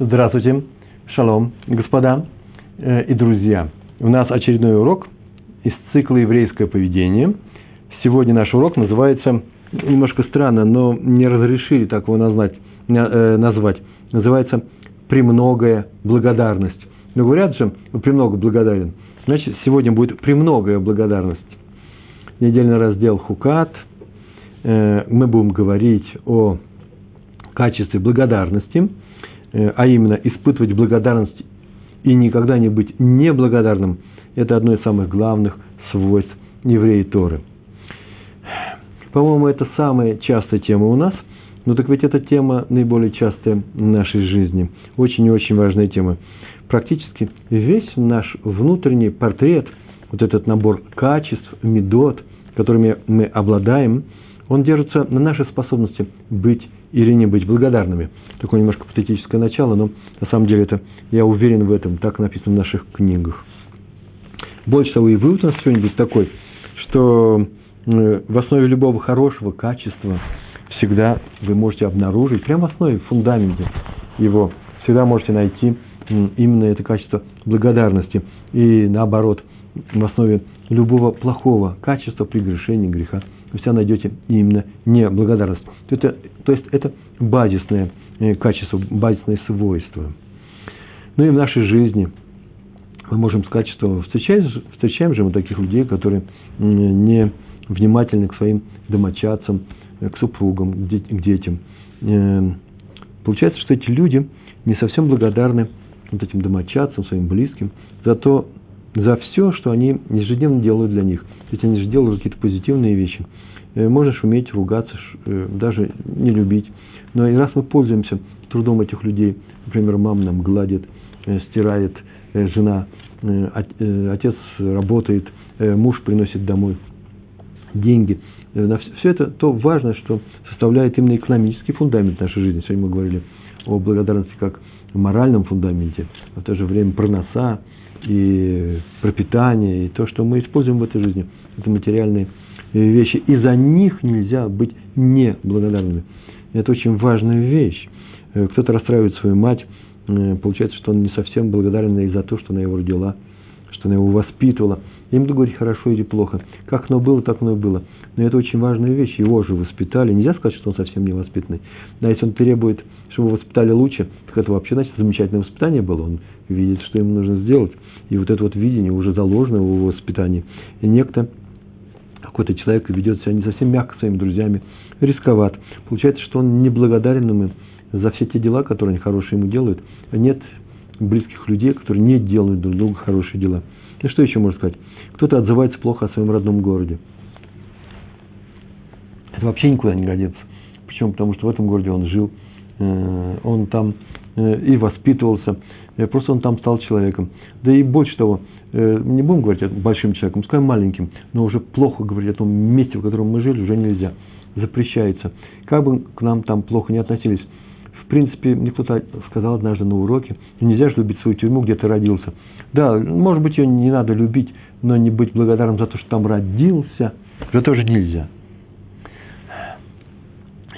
Здравствуйте, шалом, господа э, и друзья. У нас очередной урок из цикла «Еврейское поведение». Сегодня наш урок называется, немножко странно, но не разрешили так его назвать, э, назвать. называется «Премногая благодарность». Но говорят же, «премного благодарен». Значит, сегодня будет «Премногая благодарность». Недельный раздел «Хукат». Э, мы будем говорить о качестве благодарности – а именно испытывать благодарность и никогда не быть неблагодарным, это одно из самых главных свойств евреи Торы. По-моему, это самая частая тема у нас, но так ведь эта тема наиболее частая в нашей жизни. Очень и очень важная тема. Практически весь наш внутренний портрет, вот этот набор качеств, медот, которыми мы обладаем, он держится на нашей способности быть или не быть благодарными. Такое немножко патетическое начало, но на самом деле это, я уверен в этом, так написано в наших книгах. Больше того, и вывод у нас сегодня будет такой, что в основе любого хорошего качества всегда вы можете обнаружить, прямо в основе, в фундаменте его, всегда можете найти именно это качество благодарности. И наоборот, в основе любого плохого качества прегрешения греха вы всегда найдете именно неблагодарность. Это, то есть это базисное э, качество, базисное свойство. Ну и в нашей жизни мы можем сказать, что встречаем, встречаем же мы таких людей, которые не внимательны к своим домочадцам, э, к супругам, к детям. Э, получается, что эти люди не совсем благодарны вот этим домочадцам, своим близким, за то, за все, что они ежедневно делают для них. То есть они же делают какие-то позитивные вещи. Э, можешь уметь ругаться, э, даже не любить. Но и раз мы пользуемся трудом этих людей, например, мама нам гладит, э, стирает, жена, отец работает, муж приносит домой деньги. Все это то важное, что составляет именно экономический фундамент нашей жизни. Сегодня мы говорили о благодарности как моральном фундаменте, а в то же время проноса и пропитание, и то, что мы используем в этой жизни. Это материальные вещи, и за них нельзя быть неблагодарными. Это очень важная вещь. Э, кто-то расстраивает свою мать, э, получается, что он не совсем благодарен ей за то, что она его родила, что она его воспитывала. Я не буду говорить хорошо или плохо. Как оно было, так оно и было. Но это очень важная вещь. Его же воспитали. Нельзя сказать, что он совсем невоспитанный. Да, если он требует, чтобы его воспитали лучше, так это вообще, значит, замечательное воспитание было. Он видит, что ему нужно сделать. И вот это вот видение уже заложено в его воспитании. И некто какой-то человек ведет себя не совсем мягко своими друзьями, рисковат. Получается, что он неблагодарен им за все те дела, которые они хорошие ему делают. А нет близких людей, которые не делают друг другу хорошие дела. И что еще можно сказать? Кто-то отзывается плохо о своем родном городе. Это вообще никуда не годится. Почему? Потому что в этом городе он жил, э, он там э, и воспитывался, просто он там стал человеком. Да и больше того, Э, не будем говорить большим человеком, скажем маленьким, но уже плохо говорить о том месте, в котором мы жили, уже нельзя. Запрещается. Как бы к нам там плохо не относились. В принципе, мне кто-то сказал однажды на уроке, нельзя же любить свою тюрьму, где ты родился. Да, может быть, ее не надо любить, но не быть благодарным за то, что там родился, это тоже нельзя.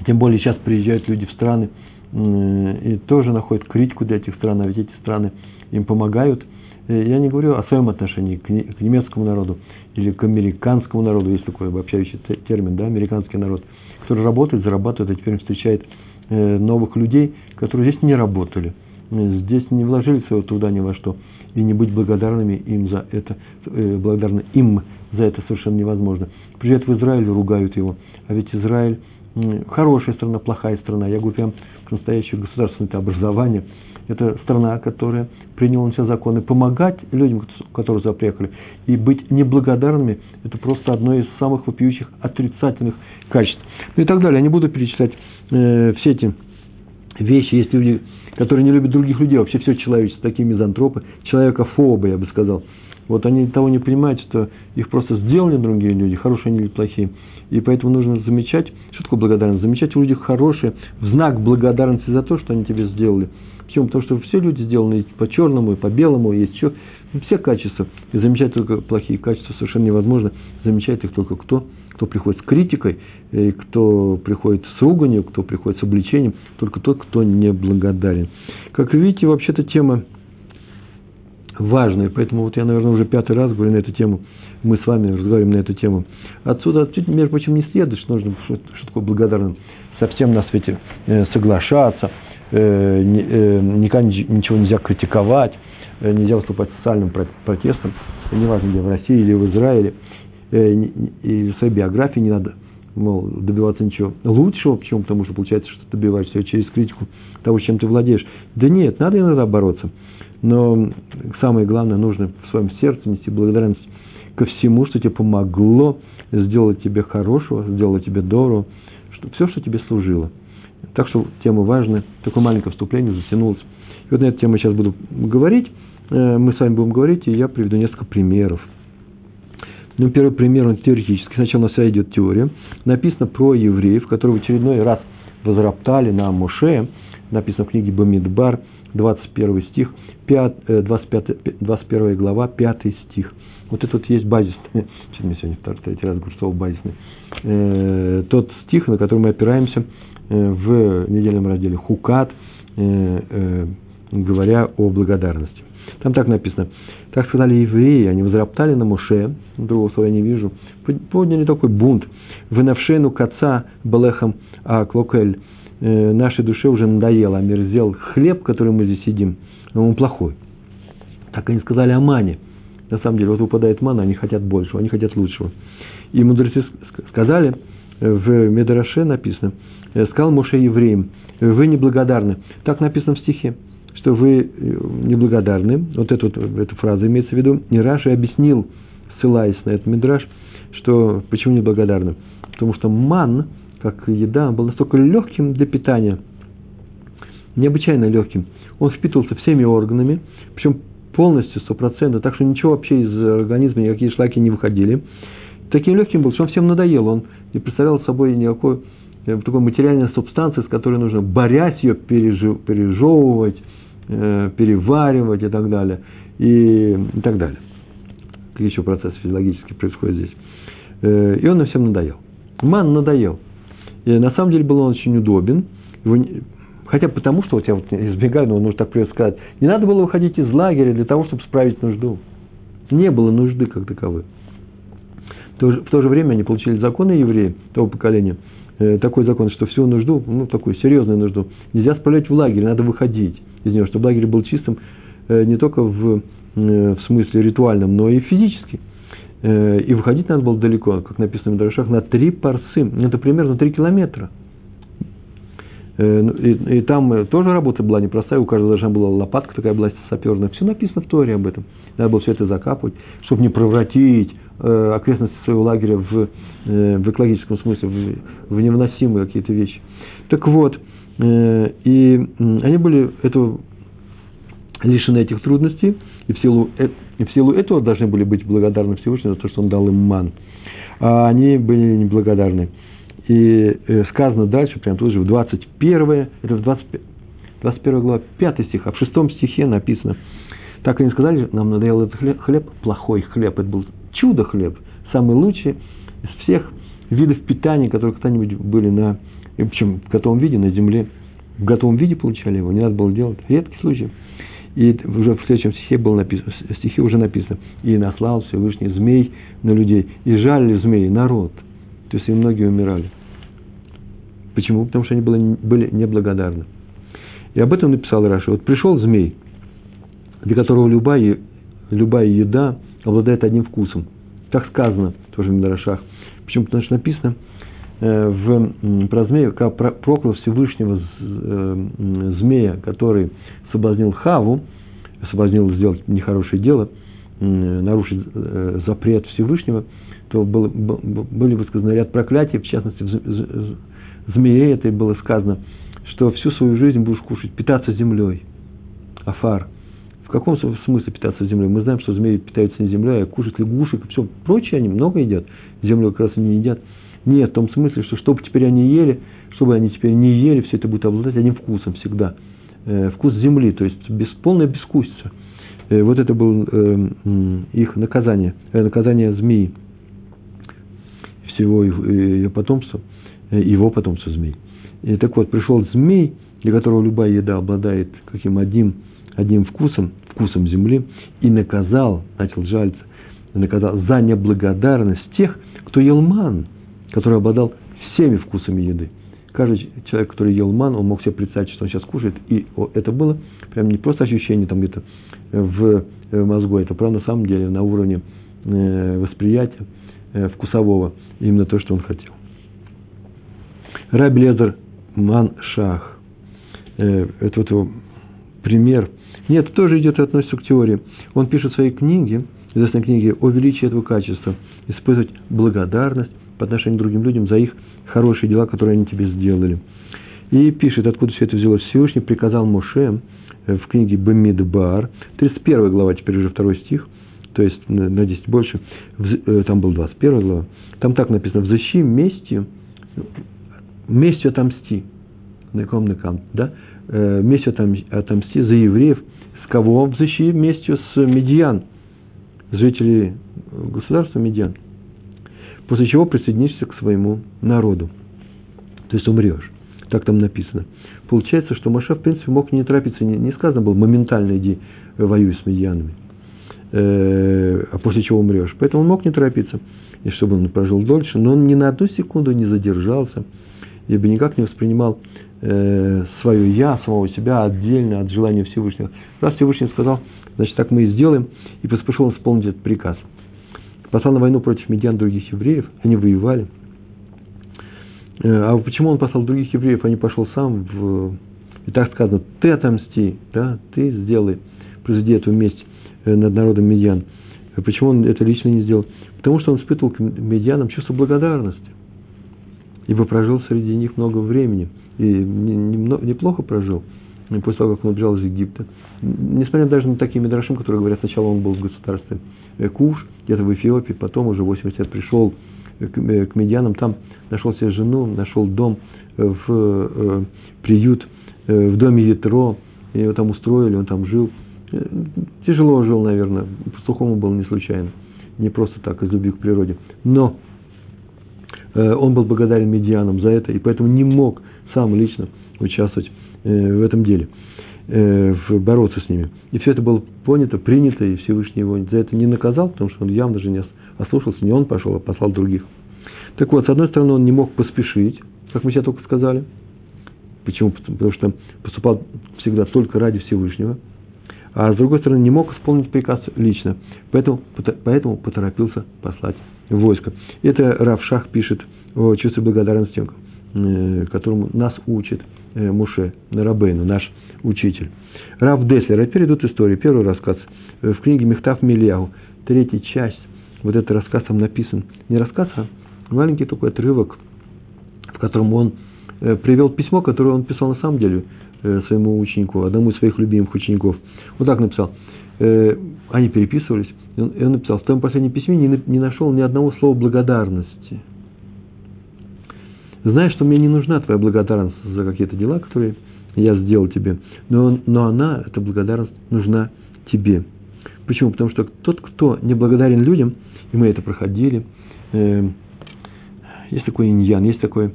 Тем более сейчас приезжают люди в страны и тоже находят критику для этих стран, а ведь эти страны им помогают – Э, я не говорю о своем отношении к немецкому народу или к американскому народу, есть такой обобщающий термин, да, американский народ, который работает, зарабатывает, а теперь встречает э, новых людей, которые здесь не работали, э, здесь не вложили своего труда ни во что, и не быть благодарными им за это, благодарны им за это совершенно невозможно. Приезжают в Израиль, ругают его, а ведь Израиль хорошая страна, плохая страна. Я говорю прям настоящее государственное образование – это страна, которая приняла на себя законы, помогать людям, которые сюда приехали, и быть неблагодарными, это просто одно из самых вопиющих отрицательных качеств. Ну и так далее. Я не буду перечислять э, все эти вещи. Есть люди, которые не любят других людей, вообще все человечество, такие мизантропы, человекофобы, я бы сказал. Вот они того не понимают, что их просто сделали другие люди, хорошие они или плохие. И поэтому нужно замечать, что такое благодарность? Замечать в людях хорошее, в знак благодарности за то, что они тебе сделали – Почему? Потому что все люди сделаны по черному, и по белому, есть еще все качества. И замечать только плохие качества совершенно невозможно. Замечать их только кто? Кто приходит с критикой, и кто приходит с руганью, кто приходит с обличением, только тот, кто не благодарен. Как видите, вообще-то тема важная, поэтому вот я, наверное, уже пятый раз говорю на эту тему, мы с вами разговариваем на эту тему. Отсюда, между прочим, не следует, что нужно, что, что такое благодарным совсем на свете э, соглашаться, э, никогда ничего нельзя критиковать, э, нельзя выступать социальным протестом, неважно где, в России или в Израиле, и в своей биографии не надо мол, добиваться ничего лучшего, почему? Потому что получается, что ты добиваешься через критику того, чем ты владеешь. Да нет, надо иногда бороться. Но самое главное, нужно в своем сердце нести благодарность ко всему, что тебе помогло сделать тебе хорошего, сделать тебе доброго, что, все, что тебе служило. Так что тема важная, такое маленькое вступление затянулось. И вот на эту тему я сейчас буду говорить, э, мы с вами будем говорить, и я приведу несколько примеров. Ну, первый пример, он теоретический. Сначала у нас идет теория. Написано про евреев, которые в очередной раз возроптали на Моше. Написано в книге Бамидбар, 21 стих, 5, 25, 21 глава, 5 стих. Вот это вот есть базисный, что мне сегодня второй, третий раз говорю слово базисный, э, тот стих, на который мы опираемся э, в недельном разделе Хукат, э, говоря о благодарности. Там так написано. Так сказали евреи, они возроптали на Муше, другого слова я не вижу, подняли такой бунт. Вынавшену каца балехам а клокель. Э, нашей душе уже надоело, омерзел хлеб, который мы здесь едим, он плохой. Так они сказали о мане. На самом деле, вот выпадает мана, они хотят большего, они хотят лучшего. И мудрецы сказали, э, в Медраше написано, э, сказал Моше евреям, вы неблагодарны. Так написано в стихе, что вы э, неблагодарны. Вот эту, эту фразу имеется в виду. И Раши объяснил, ссылаясь на этот Мидраш, что почему неблагодарны. Потому что ман, как еда, был настолько легким для питания, необычайно легким. Он впитывался всеми органами, причем полностью, стопроцентно, так что ничего вообще из организма, никакие шлаки не выходили. Таким легким был, что он всем надоел, он не представлял собой никакой э, такой материальной субстанции, с которой нужно, борясь ее, пережевывать, э, переваривать и так далее, и, и так далее. Какие еще процессы физиологические происходят здесь. Э, и он нам всем надоел. Ман надоел. И на самом деле был он очень удобен. Его, Хотя потому, что вот я вот избегаю, но нужно так придется сказать, не надо было выходить из лагеря для того, чтобы справить нужду. Не было нужды как таковой. В то же, в то же время они получили законы евреи того поколения, э, такой закон, что всю нужду, ну, такую серьезную нужду, нельзя справлять в лагере, надо выходить из него, чтобы лагерь был чистым э, не только в, э, в смысле ритуальном, но и физически. Э, и выходить надо было далеко, как написано в Дарашах, на три парсы, это примерно три километра – ну, и, и там тоже работа была непростая, у каждого должна была лопатка такая была саперная. Все написано в Торе об этом. Надо было все это закапывать, чтобы не превратить э, окрестности своего лагеря в, э, в экологическом смысле, в, в невыносимые какие-то вещи. Так вот, э, и э, они были этого, лишены этих трудностей, и в, силу, э, и в силу этого должны были быть благодарны Всевышнему за то, что он дал им ман. А они были неблагодарны. И э, сказано дальше, прямо тут же, в 21, это в 25, 21 глава, 5 стих, а в 6 стихе написано, так они сказали, нам надоел этот хлеб, хлеб, плохой хлеб, это был чудо хлеб, самый лучший из всех видов питания, которые когда-нибудь были на, причем в готовом виде на земле, в готовом виде получали его, не надо было делать, редкий случай. И уже в следующем стихе было написано, стихе уже написано, и наслал Всевышний змей на людей, и жалили змеи народ. То есть и многие умирали. Почему? Потому что они были, были неблагодарны. И об этом написал Раша. Вот пришел змей, для которого любая, любая еда обладает одним вкусом. Так сказано тоже в Мидрашах. Почему? Потому что написано в, про змея, как про, проклял Всевышнего э, змея, который соблазнил Хаву, соблазнил сделать нехорошее дело, э, нарушить э, запрет Всевышнего, то был, был, были высказаны ряд проклятий, в частности, в, змее этой было сказано, что всю свою жизнь будешь кушать, питаться землей. Афар. В каком смысле питаться землей? Мы знаем, что змеи питаются не землей, а кушают лягушек и все. Прочее они много едят. Землю как раз не едят. Нет, в том смысле, что чтобы теперь они ели, чтобы они теперь не ели, все это будет обладать одним вкусом всегда. Э, вкус земли, то есть без, полная бескусица. Э, вот это было э, их наказание, наказание змеи. всего ее потомства, его потомства змей. И так вот, пришел змей, для которого любая еда обладает каким одним, одним вкусом, вкусом земли, и наказал, начал жалиться, наказал за неблагодарность тех, кто ел ман, который обладал всеми вкусами еды. Каждый человек, который ел ман, он мог себе представить, что он сейчас кушает, и это было прям не просто ощущение там где-то в мозгу, это правда на самом деле на уровне э, восприятия э, вкусового, именно то, что он хотел. Раби Лезер Ман Шах. Э, это вот его пример. Нет, тоже идет и относится к теории. Он пишет в своей книге, известной книге, о величии этого качества, использовать благодарность по отношению к другим людям за их хорошие дела, которые они тебе сделали. И пишет, откуда все это взялось. Всевышний приказал Моше э, в книге Бамидбар, 31 глава, теперь уже второй стих, то есть на 10 больше, э, там был 21 глава, там так написано, «Взыщи местью, местью отомсти». Наком, наком, да? Э, местью отомсти за евреев. С кого взыщи местью? С медиан, жителей государства медиан – после чего присоединишься к своему народу. То есть умрешь. Так там написано. Получается, что Маша, в принципе, мог не торопиться, не, не сказано было, моментально иди воюй с медьянами, э, а после чего умрешь. Поэтому он мог не торопиться, и чтобы он прожил дольше, но он ни на одну секунду не задержался, ибо никак не воспринимал э, свое «я», самого себя отдельно от желания Всевышнего. Раз Всевышний сказал, значит, так мы и сделаем, и поспешил исполнить этот приказ – послал на войну против медиан других евреев, они воевали. Э, а почему он послал других евреев, а не пошел сам в... И так сказано, ты отомсти, да, ты сделай, произведи эту месть э, над народом медиан. А почему он это лично не сделал? Потому что он испытывал к медианам чувство благодарности. Ибо прожил среди них много времени. И неплохо прожил после того, как он убежал из Египта. Несмотря даже на такие медрашим, которые говорят, сначала он был в государстве Э, Куш, где-то в Эфиопии, потом уже в 80 лет пришел к, э, к медианам, там нашел себе жену, нашел дом э, в э, приют в доме Ятро, его там устроили, он там жил. Тяжело жил, наверное, по-сухому был не случайно, не просто так, из любви к природе. Но он был благодарен медианам за это, и поэтому не мог сам лично участвовать в этом деле. Э, бороться с ними. И все это было понято, принято, и Всевышний его за это не наказал, потому что он явно же не ослушался, не он пошел, а послал других. Так вот, с одной стороны, он не мог поспешить, как мы сейчас только сказали. Почему? Потому что поступал всегда только ради Всевышнего. А с другой стороны, не мог исполнить приказ лично. Поэтому, поэтому поторопился послать войско. Это Равшах пишет о чувстве благодарности, которому нас учит э, Муше Рабейну, наш учитель. Рав Деслер. А теперь идут истории. Первый рассказ э, в книге Мехтав Мильяу. Третья часть. Вот этот рассказ там написан. Не рассказ, а маленький такой отрывок, в котором он э, привел письмо, которое он писал на самом деле э, своему ученику, одному из своих любимых учеников. Вот так написал. Они переписывались. И он, написал, в твоем последнем письме не нашел ни одного слова благодарности. Знаешь, что мне не нужна твоя благодарность за какие-то дела, которые я сделал тебе. Но, но она, эта благодарность, нужна тебе. Почему? Потому что тот, кто не благодарен людям, и мы это проходили, э, есть такой иньян, есть такое,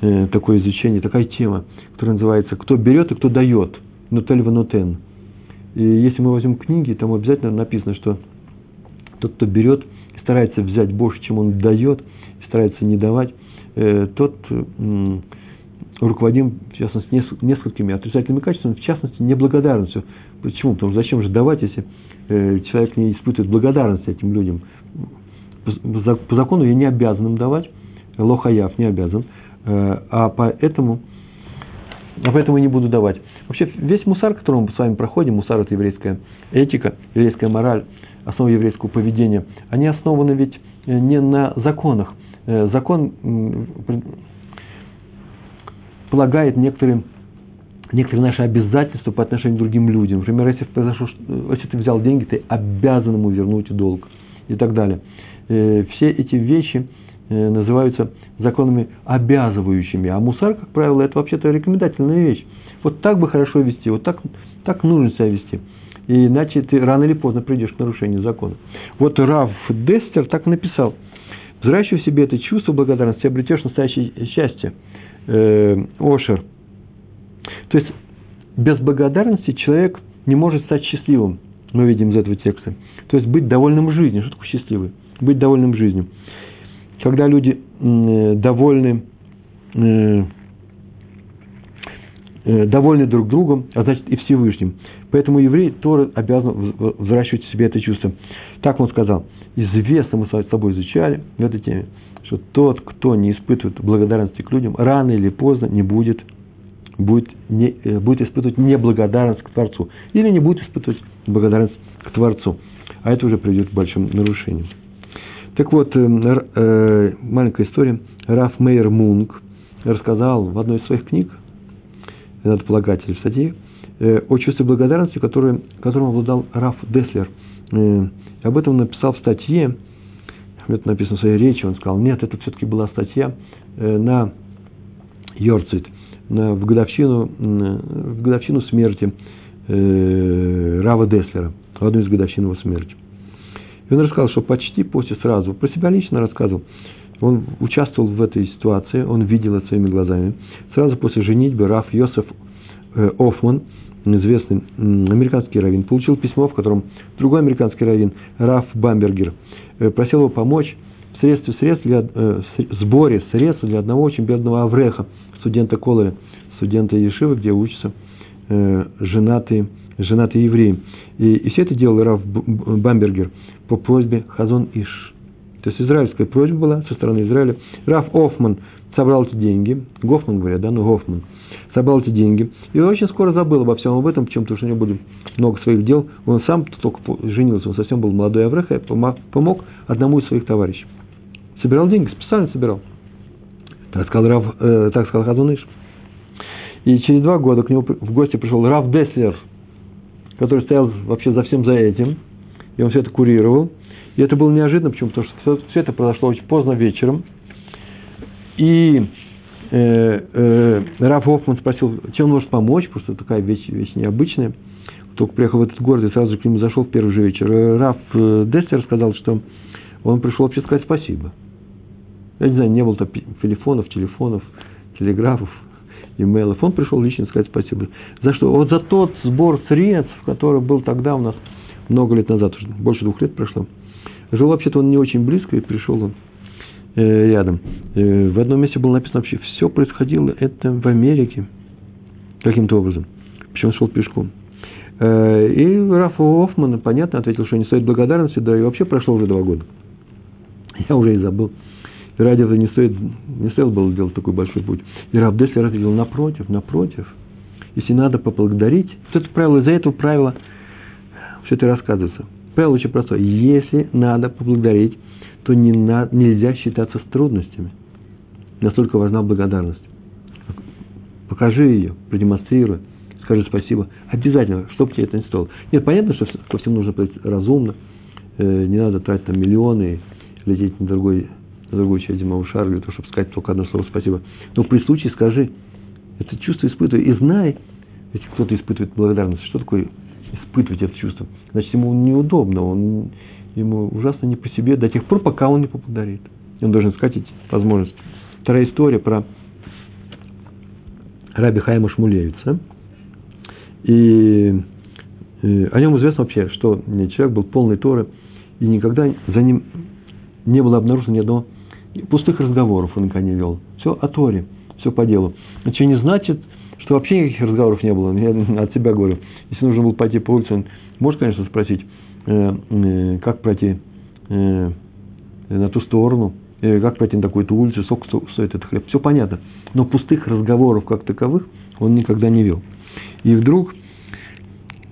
э, такое изучение, такая тема, которая называется «Кто берет и кто дает?» Нутель нотен. И если мы возьмем книги, там обязательно написано, что тот, кто берет, старается взять больше, чем он дает, старается не давать, тот руководим, в частности, несколькими отрицательными качествами, в частности, неблагодарностью. Почему? Потому что зачем же давать, если э, человек не испытывает благодарности этим людям? По закону я не обязан им давать, лохаяв не обязан, э, а поэтому, а поэтому не буду давать. Вообще, весь мусар, который мы с вами проходим, мусар – это еврейская этика, еврейская мораль, основа еврейского поведения, они основаны ведь э, не на законах. Закон полагает некоторые, некоторые наши обязательства по отношению к другим людям. Например, если, произошло, если ты взял деньги, ты обязан ему вернуть долг и так далее. Э, все эти вещи э, называются законами обязывающими. А мусар, как правило, это вообще-то рекомендательная вещь. Вот так бы хорошо вести, вот так, так нужно себя вести. Иначе ты рано или поздно придешь к нарушению закона. Вот Рав Дестер так написал. Взращивая в себе это чувство благодарности, ты обретешь настоящее счастье. Э, ошер. То есть, без благодарности человек не может стать счастливым. Мы видим из этого текста. То есть, быть довольным жизнью. Что такое счастливый? Быть довольным жизнью. Когда люди э, довольны, э, э, довольны друг другом, а значит и Всевышним. Поэтому еврей тоже обязан взращивать в себе это чувство. Так он сказал. Известно, мы с тобой изучали в этой теме, что тот, кто не испытывает благодарности к людям, рано или поздно не будет, будет, не, э, будет испытывать неблагодарность к Творцу. Или не будет испытывать благодарность к Творцу. А это уже приведет к большим нарушениям. Так вот, э, э, маленькая история. Раф Мейер Мунг рассказал в одной из своих книг, надо полагать, или в статье, э, о чувстве благодарности, которое, которым обладал Раф Деслер. Об этом он написал в статье, это написано в своей речи, он сказал, нет, это все-таки была статья э, на Йорцит, на, в, годовщину, в годовщину смерти э, Рава Деслера, в одну из годовщин его смерти. И он рассказал, что почти после сразу, про себя лично рассказывал, он участвовал в этой ситуации, он видел это своими глазами. Сразу после женитьбы Раф Йосеф э, Офман, известный американский раввин, получил письмо, в котором другой американский раввин, Раф Бамбергер, э, просил его помочь в средстве средств для, э, сборе средств для одного очень бедного Авреха, студента Колора, студента Ешивы, где учатся э, женатые, женатые евреи. И, и все это делал Раф Бамбергер по просьбе Хазон Иш. То есть израильская просьба была со стороны Израиля. Раф Офман собрал эти деньги. Гофман говорят, да, ну Гофман. Собрал эти деньги. И очень скоро забыл обо всем об этом, почему потому что у него были много своих дел. Он сам только женился, он совсем был молодой Авреха, и помог одному из своих товарищей. Собирал деньги, специально собирал. Так сказал, Рав, э, так сказал Хазуныш. И через два года к нему в гости пришел Рав Деслер, который стоял вообще за всем за этим – и он все это курировал. И это было неожиданно, почему? Потому что все, это произошло очень поздно вечером. И э, э, Раф Хоффман спросил, чем он может помочь, потому что такая вещь, вещь необычная. Только приехал в этот город и сразу же к нему зашел в первый же вечер. Раф э, Дестер сказал, что он пришел вообще сказать спасибо. Я не знаю, не было там телефонов, телефонов, телеграфов, имейлов. Он пришел лично сказать спасибо. За что? Вот за тот сбор средств, который был тогда у нас много лет назад, уже больше двух лет прошло. Жил вообще-то он не очень близко, и пришел он э, рядом. Э, в одном месте было написано вообще, все происходило это в Америке, каким-то образом. Причем шел пешком. Э, и Рафа Оффман, понятно, ответил, что не стоит благодарности, да и вообще прошло уже два года. Я уже и забыл. И ради этого не стоит, не стоило было делать такой большой путь. И Раб Деслер ответил, напротив, напротив. Если надо поблагодарить, то это правило, из-за этого правила – все это рассказывается. Правило очень простое. Если надо поблагодарить, то не на, нельзя считаться с трудностями. Настолько важна благодарность. Покажи ее, продемонстрируй, скажи спасибо. Обязательно, чтобы тебе это не стоило. Нет, понятно, что ко всему нужно быть разумно. Э, не надо тратить там миллионы и лететь на другой, на другой часть земного шара для того, чтобы сказать только одно слово спасибо. Но при случае скажи, это чувство испытывай и знай, если кто-то испытывает благодарность, что такое испытывать это чувство. Значит, ему неудобно, он, ему ужасно не по себе до тех пор, пока он не поблагодарит. Он должен искать эти возможности. Вторая история про Раби Хайма Шмулевица. И, и о нем известно вообще, что человек был полный Торы, и никогда за ним не было обнаружено ни одного пустых разговоров он никогда не вел. Все о Торе, все по делу. Это не значит, что вообще никаких разговоров не было. Я от себя говорю. Если нужно было пойти по улице, он может, конечно, спросить, э, э, как пройти э, на ту сторону, как пройти на такую-то улицу, сколько стоит этот хлеб. Все понятно. Но пустых разговоров как таковых он никогда не вел. И вдруг,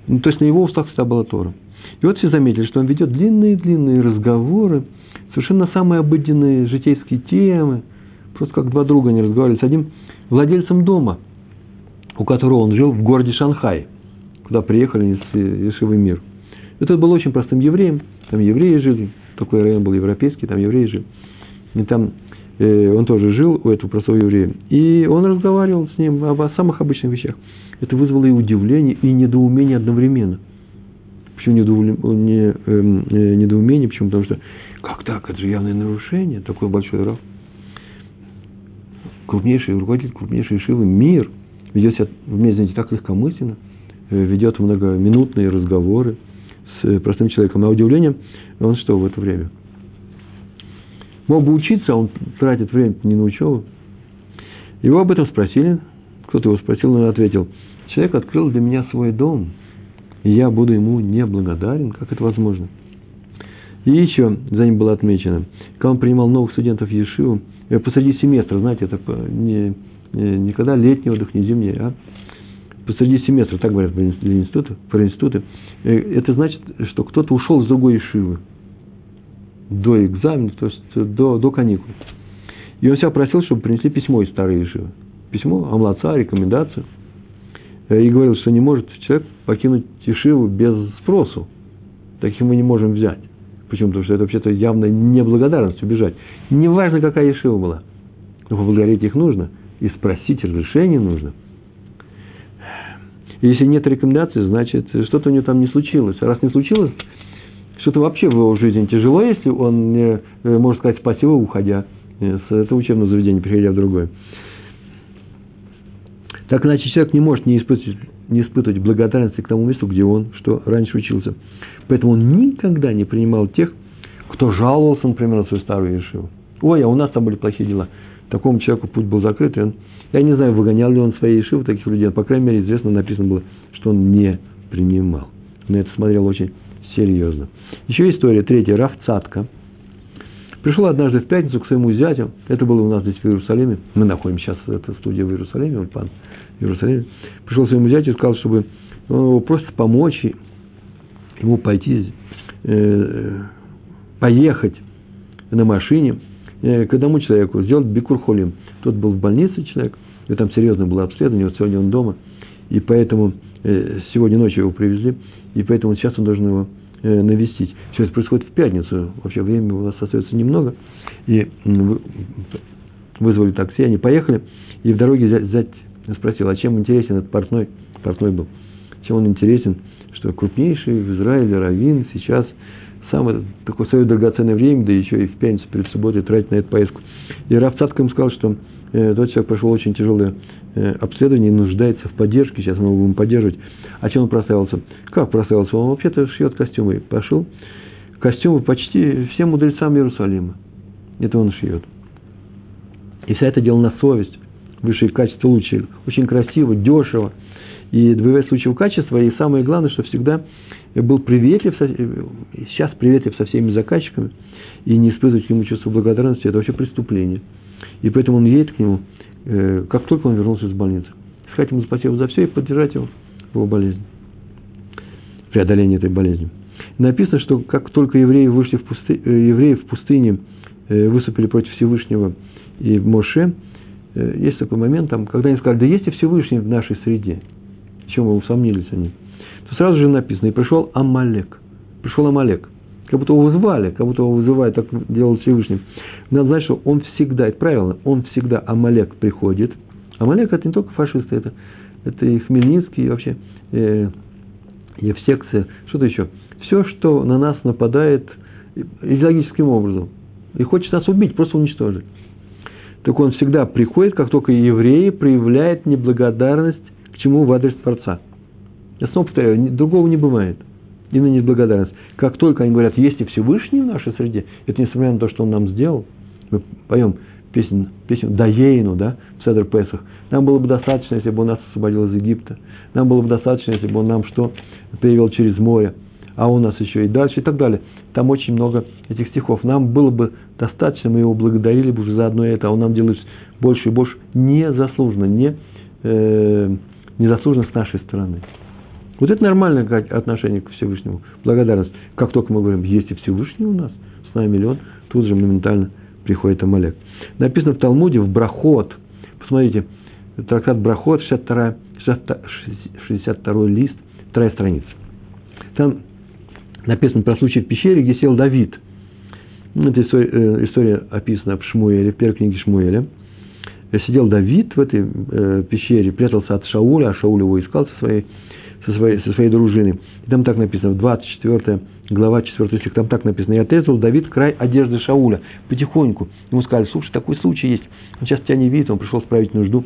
ну, то есть на его устах всегда была Тора. И вот все заметили, что он ведет длинные-длинные разговоры, совершенно самые обыденные житейские темы, просто как два друга они разговаривали с одним владельцем дома, у которого он жил в городе Шанхай – куда приехали из Ешивы мир. Это был очень простым евреем, там евреи жили, такой район был европейский, там евреи жили. И там э, он тоже жил у этого простого еврея. И он разговаривал с ним об, самых обычных вещах. Это вызвало и удивление, и недоумение одновременно. Почему недоумение? Э, недоумение? Почему? Потому что Как так? Это же явное нарушение. Такой большой рав. Крупнейший руководитель, крупнейший Шивы, мир, ведет себя, знаете, так легкомысленно, э, ведет многоминутные разговоры с э, простым человеком. На удивление, он что в это время? Мог бы учиться, а он тратит время не на учебу. Его об этом спросили, кто-то его спросил, он ответил, человек открыл для меня свой дом, и я буду ему неблагодарен, как это возможно? И еще за ним было отмечено, когда он принимал новых студентов в Ешиву, э, посреди семестра, знаете, это не, не, не когда летний отдых, не зимний, а посреди семестра, так говорят про институты, про институты, э, это значит, что кто-то ушел из другой Ешивы до экзамена, то есть до, до каникул. И он себя просил, чтобы принесли письмо из старой Ешивы. Письмо, амлаца, рекомендацию. Э, и говорил, что не может человек покинуть Ешиву без спросу. Таких мы не можем взять. Почему? Потому что это вообще-то явно неблагодарность убежать. Неважно, какая Ешива была. Но поблагодарить их нужно. И спросить разрешение нужно. Если нет рекомендаций, значит, что-то у него там не случилось. Раз не случилось, что-то вообще в его жизни тяжело, если он э, может сказать спасибо, уходя с этого учебного заведения, переходя в другое. Так иначе человек не может не испытывать, не испытывать благодарности к тому месту, где он, что раньше учился. Поэтому он никогда не принимал тех, кто жаловался, например, на свою старую Ешиву. Ой, а у нас там были плохие дела. Такому человеку путь был закрыт, и он, я не знаю, выгонял ли он свои Ешивы таких людей, по крайней мере, известно, написано было, что он не принимал. На это смотрел очень серьезно. Еще история третья. Раф Цатка пришел однажды в пятницу к своему зятю. Это было у нас здесь в Иерусалиме. Мы находимся сейчас, это студия в Иерусалиме, Ульпан в Иерусалиме. Пришел к своему зятю и сказал, чтобы он его просит помочь ему пойти, э, поехать на машине э, к одному человеку, сделать бикурхолим. Тот был в больнице человек, и там серьезно было обследование, вот сегодня он дома, и поэтому э, сегодня ночью его привезли, и поэтому сейчас он должен его э, навестить. Все это происходит в пятницу, вообще времени у нас остается немного, и вызвали такси, они поехали, и в дороге зять, зять спросил, а чем интересен этот портной, портной был, чем он интересен, что крупнейший в Израиле раввин сейчас самое такое свое драгоценное время, да еще и в пятницу перед субботой тратить на эту поездку. И Раф ему сказал, что э, тот человек прошел очень тяжелое э, обследование и нуждается в поддержке, сейчас мы его будем поддерживать. А чем он прославился? Как прославился? Он вообще-то шьет костюмы. Пошел костюмы почти всем мудрецам Иерусалима. Это он шьет. И вся это дело на совесть. Высшие качества лучшие. Очень красиво, дешево – и добиваясь случаев качества, и самое главное, что всегда был приветлив, сейчас приветлив со всеми заказчиками, и не испытывать к нему чувство благодарности, это вообще преступление. И поэтому он едет к нему, э, как только он вернулся из больницы. Сказать ему спасибо за все и поддержать его в его болезни, преодоление этой болезни. Написано, что как только евреи вышли в пусты, э, евреи в пустыне э, выступили против Всевышнего и Моше, есть такой момент, там, когда они сказали, да есть и Всевышний в нашей среде – в чем вы усомнились они, то сразу же написано, и пришел Амалек. Пришел Амалек. Как будто его вызвали, как будто его вызывают, так делал Всевышний. Надо знать, что он всегда, это правильно, он всегда, Амалек приходит. Амалек это не только фашисты, это, это и Хмельницкий, и вообще э, Евсекция, что-то еще. Все, что на нас нападает идеологическим образом. И хочет нас убить, просто уничтожить. Так он всегда приходит, как только евреи проявляют неблагодарность к чему в адрес Творца. Я снова повторяю, другого не бывает. Именно неблагодарность. Как только они говорят, есть и Всевышний в нашей среде, это несмотря на то, что он нам сделал. Мы поем песню, песню Даейну, да, в Седр Песах. Нам было бы достаточно, если бы он нас освободил из Египта. Нам было бы достаточно, если бы он нам что перевел через море. А у нас еще и дальше и так далее. Там очень много этих стихов. Нам было бы достаточно, мы его благодарили бы уже за одно это, а он нам делает больше и больше незаслуженно, не, э, незаслуженно с нашей стороны. Вот это нормальное отношение к Всевышнему, благодарность. Как только мы говорим, есть и Всевышний у нас, с нами ли тут же моментально приходит Амалек. Написано в Талмуде, в Брахот, посмотрите, трактат Брахот, 62, 62 лист, вторая страница. Там написано про случай в пещере, где сел Давид. Эта история, э, история описана в Шмуэле, в первой книге Шмуэля – сидел Давид в этой э, пещере, прятался от Шауля, а Шауль его искал со своей, со своей, со своей дружиной. И там так написано, 24 глава 4 стих, там так написано, и отрезал Давид край одежды Шауля, потихоньку. Ему сказали, слушай, такой случай есть, он сейчас тебя не видит, он пришел справить нужду,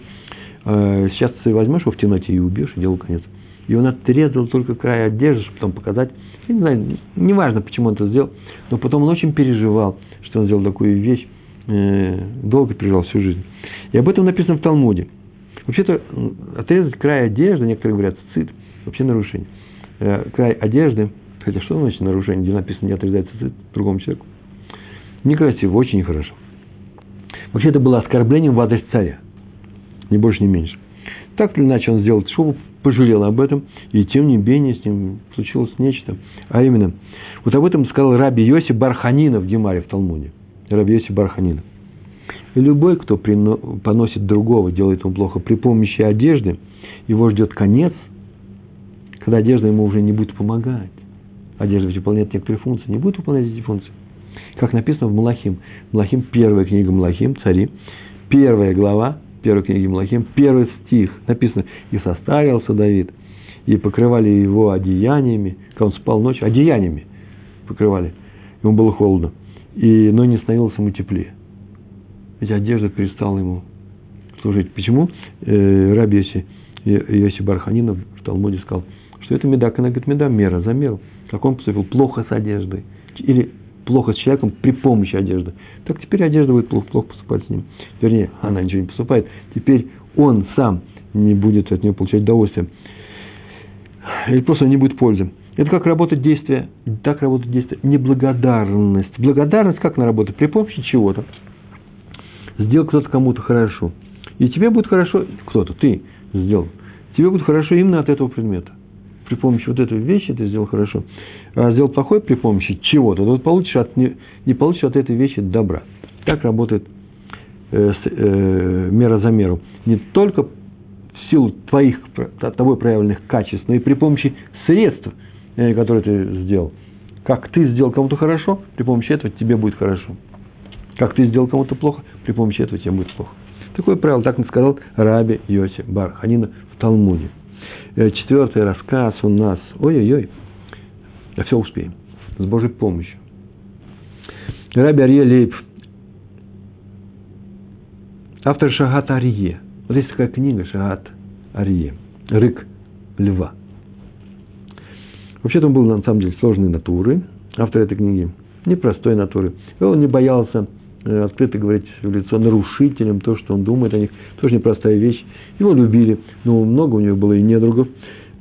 э, сейчас ты возьмешь его в темноте и убьешь, и делу конец. И он отрезал только край одежды, чтобы потом показать. Я не знаю, не важно, почему он это сделал, но потом он очень переживал, что он сделал такую вещь, э, долго переживал всю жизнь. И об этом написано в Талмуде. Вообще-то отрезать край одежды, некоторые говорят, цит, вообще нарушение. Э, край одежды, хотя что значит нарушение, где написано не отрезается цит другому человеку? Некрасиво, очень нехорошо. Вообще это было оскорблением в адрес царя. Ни больше, ни меньше. Так или иначе он сделал шубу, пожалел об этом, и тем не менее с ним случилось нечто. А именно, вот об этом сказал Раби Йоси Барханина в Гемаре в Талмуде. Раби Йоси Барханина. Любой, кто поносит другого, делает ему плохо при помощи одежды, его ждет конец, когда одежда ему уже не будет помогать. Одежда ведь выполняет некоторые функции, не будет выполнять эти функции. Как написано в Малахим. Малахим, первая книга Малахим, цари, первая глава, первой книги Малахим, первый стих, написано, «И состарился Давид, и покрывали его одеяниями, когда он спал ночью, одеяниями покрывали, ему было холодно, и, но не становилось ему теплее. Ведь одежда перестала ему служить. Почему? Э, Раби Йоси, Йоси Барханинов в Талмуде сказал, что это меда, она говорит, меда, мера, за меру. Как он поступил плохо с одеждой. Или плохо с человеком при помощи одежды. Так теперь одежда будет плохо, плохо поступать с ним. Вернее, она ничего не поступает. Теперь он сам не будет от нее получать удовольствие. Или просто не будет пользы. Это как работает действие, так работает действие неблагодарность. Благодарность как она работает? При помощи чего-то. Сделал кто-то кому-то хорошо. И тебе будет хорошо, кто-то, ты сделал. Тебе будет хорошо именно от этого предмета. При помощи вот этой вещи ты сделал хорошо а сделал плохое при помощи чего-то, то получишь от, не, не получишь от этой вещи добра. Так работает э, э, мера за меру. Не только в силу твоих, тобой проявленных качеств, но и при помощи средств, э, которые ты сделал. Как ты сделал кому-то хорошо, при помощи этого тебе будет хорошо. Как ты сделал кому-то плохо, при помощи этого тебе будет плохо. Такое правило, так сказал Раби Йоси Бар Ханина в Талмуде. Э, четвертый рассказ у нас. Ой-ой-ой. А все успеем. С Божьей помощью. Раби Арье Лейб, автор Шагат Арье. Вот есть такая книга Шагат Арье. Рык льва. Вообще-то он был, на самом деле, сложной натуры. Автор этой книги. Непростой натуры. И он не боялся открыто говорить в лицо нарушителям то, что он думает о них. Тоже непростая вещь. Его любили, но много у него было и недругов.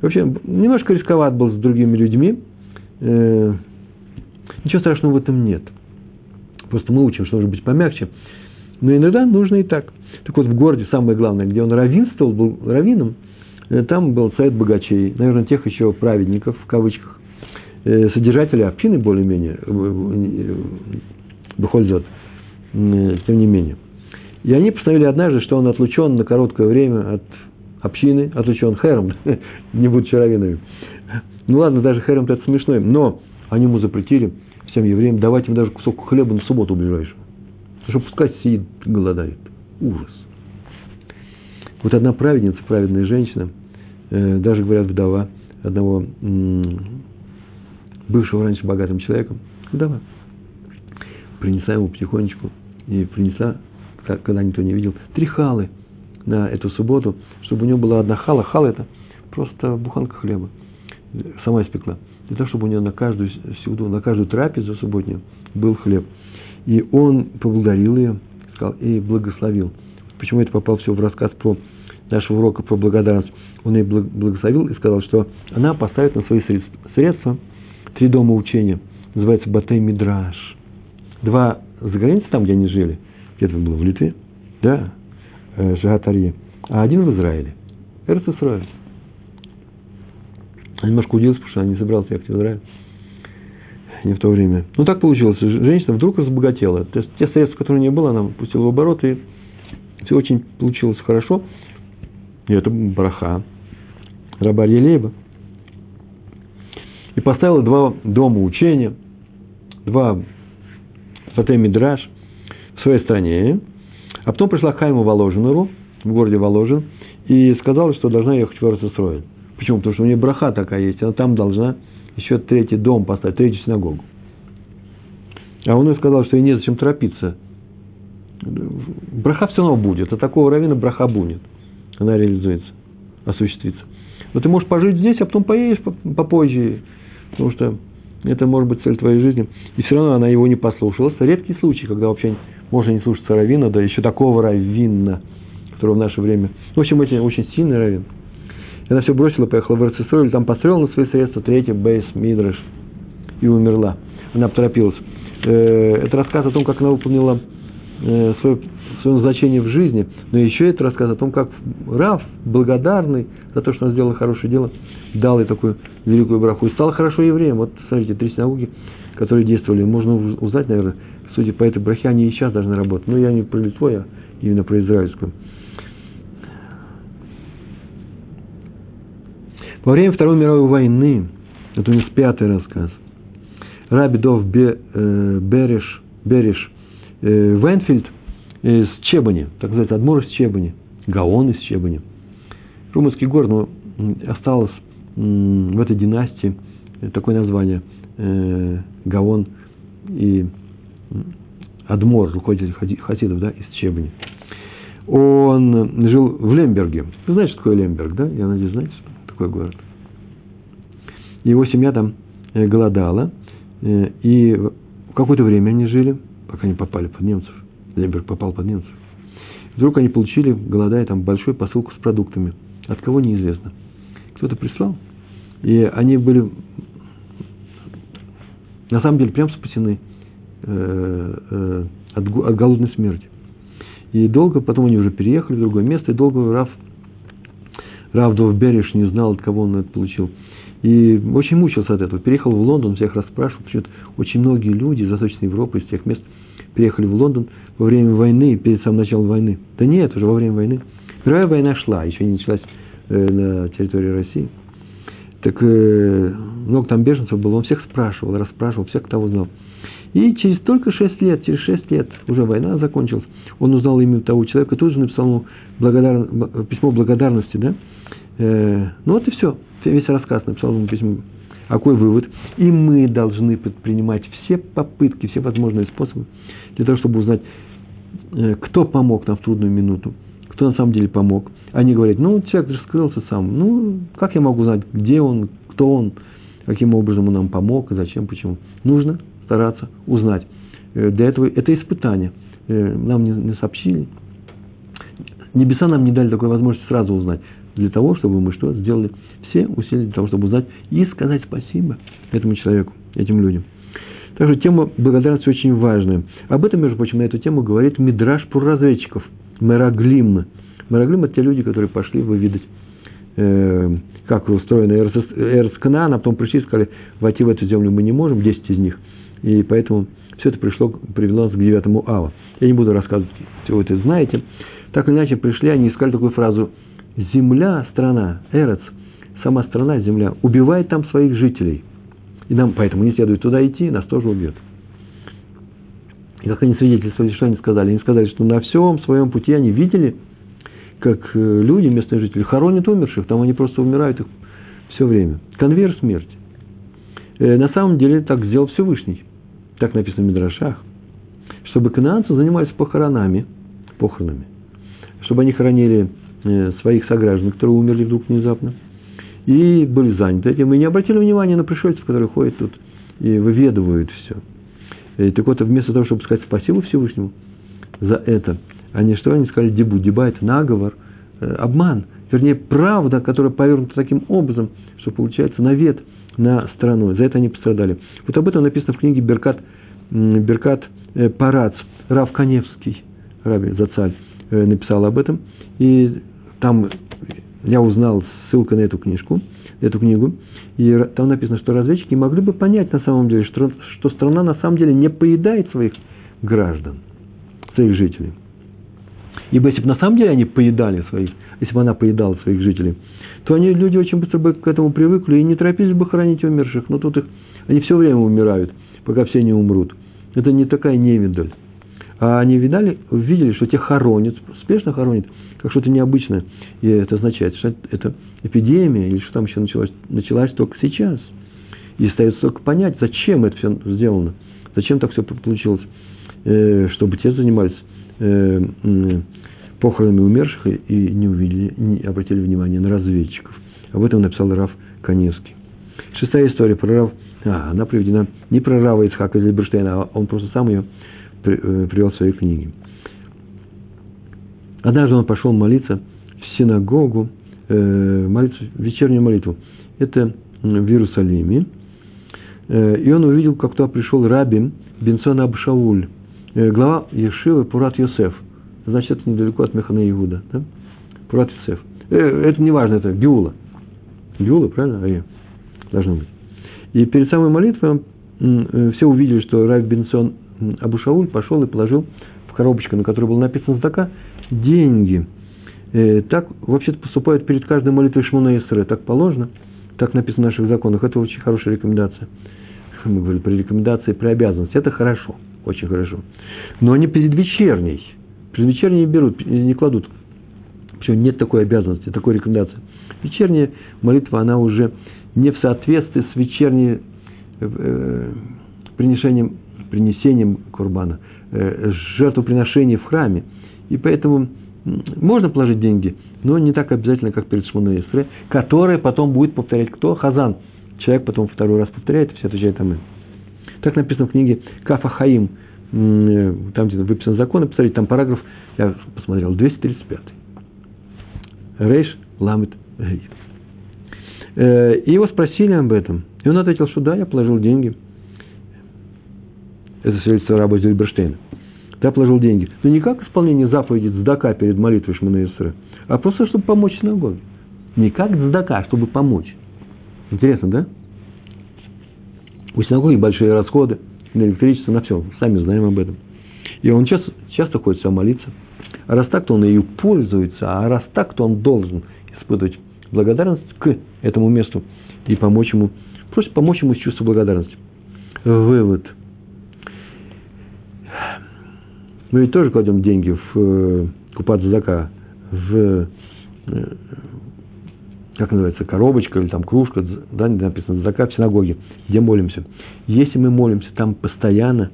Вообще, немножко рисковат был с другими людьми, э, ничего страшного в этом нет. Просто мы учим, что нужно быть помягче. Но иногда нужно и так. Так вот, в городе самое главное, где он равинствовал, был раввином, э, там был совет богачей, наверное, тех еще праведников, в кавычках, э, содержатели общины более-менее, выходит, э, тем не менее. И они постановили однажды, что он отлучен на короткое время от общины, отлучен хером, не будучи раввинами. Ну ладно, даже Херем это смешной, но они ему запретили, всем евреям, давать им даже кусок хлеба на субботу ближайшую. Чтобы пускай сидит, голодает. Ужас. Вот одна праведница, праведная женщина, э, даже, говорят, вдова одного бывшего раньше богатым человеком, вдова, принесла ему потихонечку, и принесла, когда никто не видел, три халы на эту субботу, чтобы у него была одна хала. Хала – это просто буханка хлеба сама испекла, для того, чтобы у нее на каждую сюду, на каждую трапезу субботнюю был хлеб. И он поблагодарил ее сказал, и благословил. Почему это попал все в рассказ про нашего урока про благодарность? Он ее благословил и сказал, что она поставит на свои средства три дома учения. Называется Батей Мидраш. Два за границей, там, где они жили. Где-то было в Литве. Да, э, Шагатарье. А один в Израиле. Эрц Исраиль. Я немножко удивился, потому что она не собиралась ехать в Израиль. Не в то время. Ну, так получилось. Женщина вдруг разбогатела. То есть, те средства, которые у нее было, она пустила в оборот, и все очень получилось хорошо. И это браха. Раба Елейба. И поставила два дома учения, два Фатей Мидраш в своей стране. А потом пришла к Хайму Воложенеру, в городе Воложен, и сказала, что должна ехать в Эрцесройль Почему? Потому что у нее браха такая есть, она там должна еще третий дом поставить, третью синагогу. А он ей сказал, что ей незачем торопиться. Браха все равно будет, а такого равина браха будет. Она реализуется, осуществится. Но ты можешь пожить здесь, а потом поедешь попозже, потому что это может быть цель твоей жизни. И все равно она его не послушалась. Редкий случай, когда вообще можно не слушаться равина, да еще такого равина, которого в наше время. В общем, очень, очень сильный равин. И она все бросила, поехала в Эрцисроль, там построила на свои средства третий бейс Мидраш и умерла. Она поторопилась. Э, это рассказ о том, как она выполнила э, свое, свое назначение в жизни, но еще это рассказ о том, как Рав, благодарный за то, что она сделала хорошее дело, дал ей такую великую браху и стал хорошо евреем. Вот, смотрите, три синагоги, которые действовали. Можно узнать, наверное, судя по этой брахе, они и сейчас должны работать. Но я не про Литву, а именно про израильскую. Во время Второй мировой войны, это у нас пятый рассказ, Раби Дов Бе, э, Береш, Береш э, Венфильд из Чебани, так называется, Адмор из Чебани, Гаон из Чебани. Румынский город, но осталось в этой династии такое название э, Гаон и Адмор, руководитель хасидов, да, из Чебани. Он жил в Лемберге. Вы знаете, что такое Лемберг, да? Я надеюсь, знаете, такой город. Его семья там э, голодала, э, и какое-то время они жили, пока не попали под немцев. Лемберг попал под немцев. Вдруг они получили, голодая, там большую посылку с продуктами. От кого неизвестно. Кто-то прислал. И они были на самом деле прям спасены э, от, от голодной смерти. И долго, потом они уже переехали в другое место, и долго Раф Равдов Береш не знал, от кого он это получил. И очень мучился от этого. Переехал в Лондон, всех расспрашивал. Почему-то очень многие люди из Восточной Европы, из тех мест, приехали в Лондон во время войны, перед самым началом войны. Да нет, уже во время войны. Мировая война шла, еще не началась э, на территории России. Так э, много там беженцев было, он всех спрашивал, расспрашивал, всех, кого знал. И через только шесть лет, через шесть лет, уже война закончилась, он узнал имя того человека, тут же написал ему благодар... письмо благодарности, да, Э, ну вот и все. Весь рассказ написал ему письмо. Какой вывод? И мы должны предпринимать все попытки, все возможные способы для того, чтобы узнать, э, кто помог нам в трудную минуту, кто на самом деле помог. Они говорят, ну, человек же скрылся сам. Ну, как я могу узнать, где он, кто он, каким образом он нам помог, зачем, почему. Нужно стараться узнать. Э, для этого это испытание. Нам не сообщили. Небеса нам не дали такой возможности сразу узнать для того, чтобы мы что? Сделали все усилия для того, чтобы узнать и сказать спасибо этому человеку, этим людям. Также тема благодарности очень важная. Об этом, между прочим, на эту тему говорит Мидраш про разведчиков, Мераглим. Мераглим – это те люди, которые пошли выведать, э, как устроена Эрцканан, а потом пришли и сказали, войти в эту землю мы не можем, 10 из них. И поэтому все это пришло, привело нас к девятому ава. Я не буду рассказывать, все это знаете. Так или иначе, пришли, они искали такую фразу – земля, страна, Эрец, сама страна, земля, убивает там своих жителей. И нам поэтому не следует туда идти, нас тоже убьет. И как они свидетельствовали, что они сказали? Они сказали, что на всем своем пути они видели, как э, люди, местные жители, хоронят умерших, там они просто умирают их все время. Конвейер смерти. Э, на самом деле так сделал Всевышний. Так написано в Мидрашах. Чтобы канадцы занимались похоронами, похоронами. Чтобы они хоронили Э, своих сограждан, которые умерли вдруг внезапно, и были заняты этим, и не обратили внимания на пришельцев, которые ходят тут и выведывают все. Так вот, вместо того, чтобы сказать спасибо Всевышнему за это, они что? Они сказали дебу. Деба – это наговор, э, обман. Вернее, правда, которая повернута таким образом, что получается навет на страну. За это они пострадали. Вот об этом написано в книге Беркат, Беркат э, Парац, Рав Каневский, Раби Зацаль, написал об этом. И там я узнал ссылку на эту книжку, эту книгу, и там написано, что разведчики могли бы понять на самом деле, что, что страна на самом деле не поедает своих граждан, своих жителей. Ибо если бы на самом деле они поедали своих, если бы она поедала своих жителей, то они, люди очень быстро бы к этому привыкли и не торопились бы хоронить умерших. Но тут их, они все время умирают, пока все не умрут. Это не такая невидаль. А они видали, видели, что те хоронят, спешно хоронят как что-то необычное. И это означает, что это эпидемия, или что там еще началось, началась только сейчас. И остается только понять, зачем это все сделано, зачем так все получилось, э, чтобы те занимались э, похоронами умерших и не увидели, не обратили внимание на разведчиков. Об этом написал Раф Каневский. Шестая история про Рав, а, она приведена не про Рава Ицхака из Либерштейна, а он просто сам ее э, привел в своей книге. Однажды он пошел молиться в синагогу, э, молиться вечернюю молитву. Это в Иерусалиме. Э, и он увидел, как туда пришел Раби Бенсон Абшауль, э, глава Ешивы Пурат Йосеф. Значит, это недалеко от Механа Иуда. Да? Пурат Йосеф. Э, это не важно, это Геула. Геула, правильно? А должно быть. И перед самой молитвой э, все увидели, что Раби Бенсон Абушауль пошел и положил в коробочку, на которой был написан «Здака», деньги. Э, так вообще-то поступают перед каждой молитвой Шмуна Исре. Так положено, так написано в наших законах. Это очень хорошая рекомендация. Мы говорили про рекомендации, про обязанности. Это хорошо, очень хорошо. Но не перед вечерней. Перед вечерней не берут, не кладут. Почему нет такой обязанности, такой рекомендации. Вечерняя молитва, она уже не в соответствии с вечерней э, принесением, принесением курбана, э, жертвоприношений в храме. И поэтому можно положить деньги, но не так обязательно, как перед Шмуной Исре, которое потом будет повторять кто? Хазан. Человек потом второй раз повторяет, все отвечают Амин. Так написано в книге Кафа Хаим, там, где выписан закон, и посмотрите, там параграф, я посмотрел, 235. Рейш Ламет Гей. Э, и его спросили об этом. И он ответил, что да, я положил деньги. Это свидетельство раба Зильберштейна. Да, положил деньги. Но не как исполнение заповеди Здака перед молитвой Шмана а просто, чтобы помочь синагоге. Не как Здака, а чтобы помочь. Интересно, да? У синагоги большие расходы на электричество, на все. Сами знаем об этом. И он часто, часто ходит сюда молиться. А раз так, то он ее пользуется. А раз так, то он должен испытывать благодарность к этому месту и помочь ему, просто помочь ему с чувством благодарности. Вывод. Мы ведь тоже кладем деньги в э, купат задака, в, э, как называется, коробочка или там кружка, да, написано задака в синагоге, где молимся. Если мы молимся там постоянно,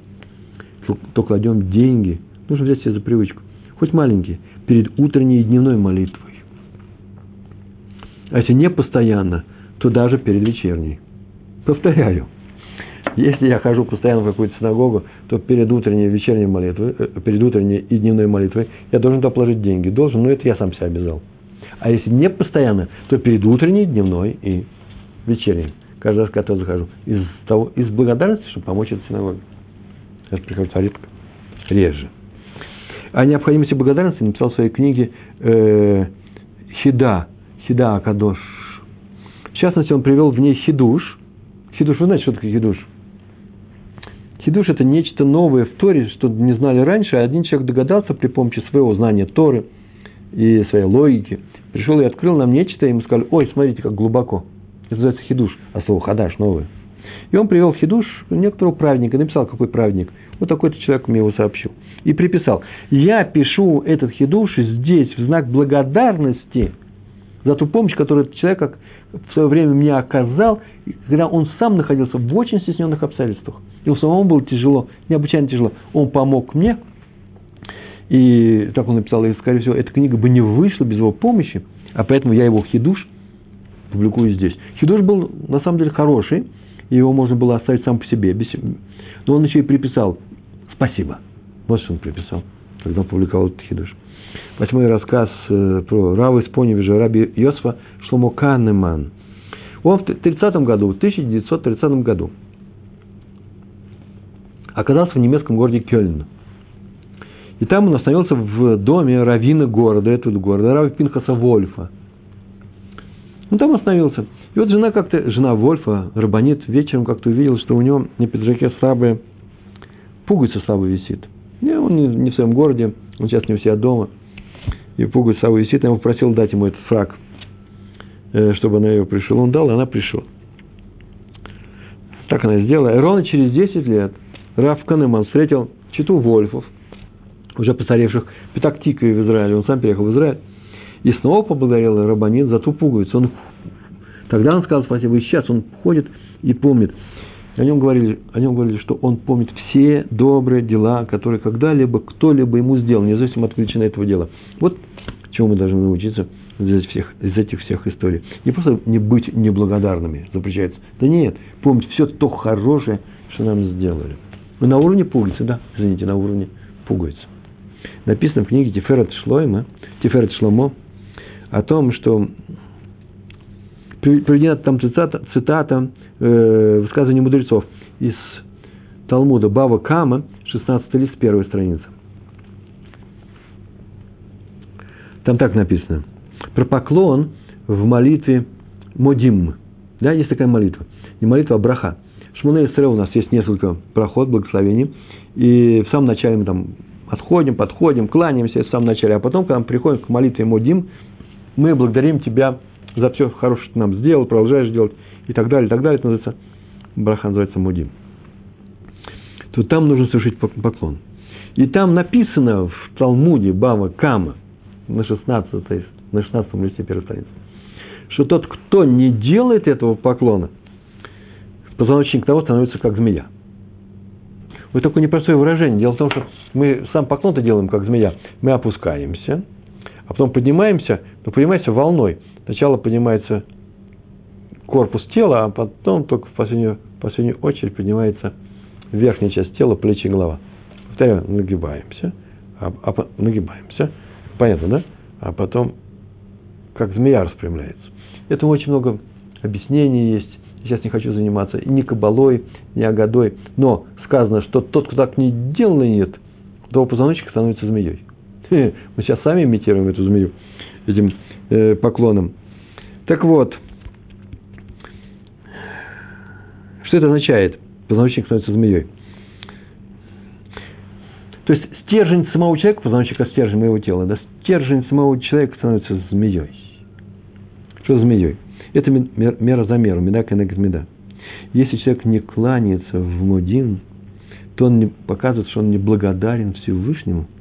то, то кладем деньги, нужно взять себе за привычку, хоть маленькие, перед утренней и дневной молитвой. А если не постоянно, то даже перед вечерней. Повторяю. Если я хожу постоянно в какую-то синагогу, то перед утренней и вечерней молитвой, э, перед утренней и дневной молитвой я должен туда положить деньги. Должен, но это я сам себя обязал. А если не постоянно, то перед утренней, дневной и вечерней. Каждый раз, когда я захожу. Из, того, из благодарности, чтобы помочь этой синагоге. Это приходится редко. Реже. О необходимости благодарности написал в своей книге э, Хида Хида Акадош. В частности, он привел в ней хидуш. Хидуш, вы знаете, что такое хидуш? Хидуш – это нечто новое в Торе, что не знали раньше, а один человек догадался при помощи своего знания Торы и своей логики. Пришел и открыл нам нечто, и ему сказали, ой, смотрите, как глубоко. Это называется хидуш, а слово хадаш, новое. И он привел хидуш некоторого праведника, написал, какой праведник. Вот такой-то человек мне его сообщил. И приписал, я пишу этот хидуш здесь в знак благодарности – за ту помощь, которую этот человек в свое время мне оказал, когда он сам находился в очень стесненных обстоятельствах. И у самого было тяжело, необычайно тяжело. Он помог мне, и так он написал, и, скорее всего, эта книга бы не вышла без его помощи, а поэтому я его хидуш публикую здесь. Хидуш был, на самом деле, хороший, и его можно было оставить сам по себе. Без... Но он еще и приписал «спасибо». Вот что он приписал, когда он публиковал этот хидуш восьмой рассказ э, про Рава из Поневижа, Раби Йосфа Шломо Каннеман. Он в 30 году, в 1930 году оказался в немецком городе Кёльн. И там он остановился в доме равина города, этого города, Рави Пинхаса Вольфа. Он там остановился. И вот жена как-то, жена Вольфа, Рабанит, вечером как-то увидела, что у него на пиджаке слабая пуговица слабо висит. И он не в своем городе, он сейчас не у себя дома – пуговица Саву висит, я ему попросил дать ему этот фраг, э, чтобы она ее пришила. Он дал, и она пришла. Так она сделала. И ровно через 10 лет Раф Канеман встретил читу Вольфов, уже постаревших, Петактика в Израиле. Он сам переехал в Израиль. И снова поблагодарил Рабанит за ту пуговицу. Он, тогда он сказал спасибо, и сейчас он ходит и помнит. О нем, говорили, о нем говорили, что он помнит все добрые дела, которые когда-либо кто-либо ему сделал, независимо от величины этого дела. Вот чему мы должны научиться из всех, из этих всех историй. Не просто не быть неблагодарными, запрещается. Да нет, помнить все то хорошее, что нам сделали. Мы на уровне пуговицы, да, извините, на уровне пуговицы. Написано в книге Тиферет Шлойма, Тиферет Шломо, о том, что приведена там цитата, цитата э, высказывания мудрецов из Талмуда Бава Кама, 16 лист, первая страница. Там так написано. Про поклон в молитве Модим. Да, есть такая молитва. Не молитва, а браха. В Шмуне у нас есть несколько проход, благословений. И в самом начале мы там отходим, подходим, кланяемся в самом начале. А потом, когда мы приходим к молитве Модим, мы благодарим Тебя за все хорошее, что нам сделал, продолжаешь делать и так далее, и так далее. Это называется, браха называется Мудим. То там нужно совершить поклон. И там написано в Талмуде Бава Кама на 16, на 16 листе первой страницы, что тот, кто не делает этого поклона, позвоночник того становится как змея. Вот такое непростое выражение. Дело в том, что мы сам поклон-то делаем как змея. Мы опускаемся, а потом поднимаемся, но поднимаемся волной. Сначала поднимается корпус тела, а потом только в последнюю, последнюю очередь поднимается верхняя часть тела, плечи и голова. Повторяю, нагибаемся, а, а, нагибаемся, понятно, да? А потом, как змея распрямляется. Этому очень много объяснений есть. Сейчас не хочу заниматься ни кабалой, ни агадой. Но сказано, что тот, кто так не делает, то позвоночник становится змеей. Мы сейчас сами имитируем эту змею этим э, поклоном. Так вот, что это означает? Позвоночник становится змеей. То есть стержень самого человека, позвоночник – стержень моего тела, да, стержень самого человека становится змеей. Что змеей? Это мера за меру, меда коннект меда. Если человек не кланяется в мудин, то он не, показывает, что он не благодарен Всевышнему –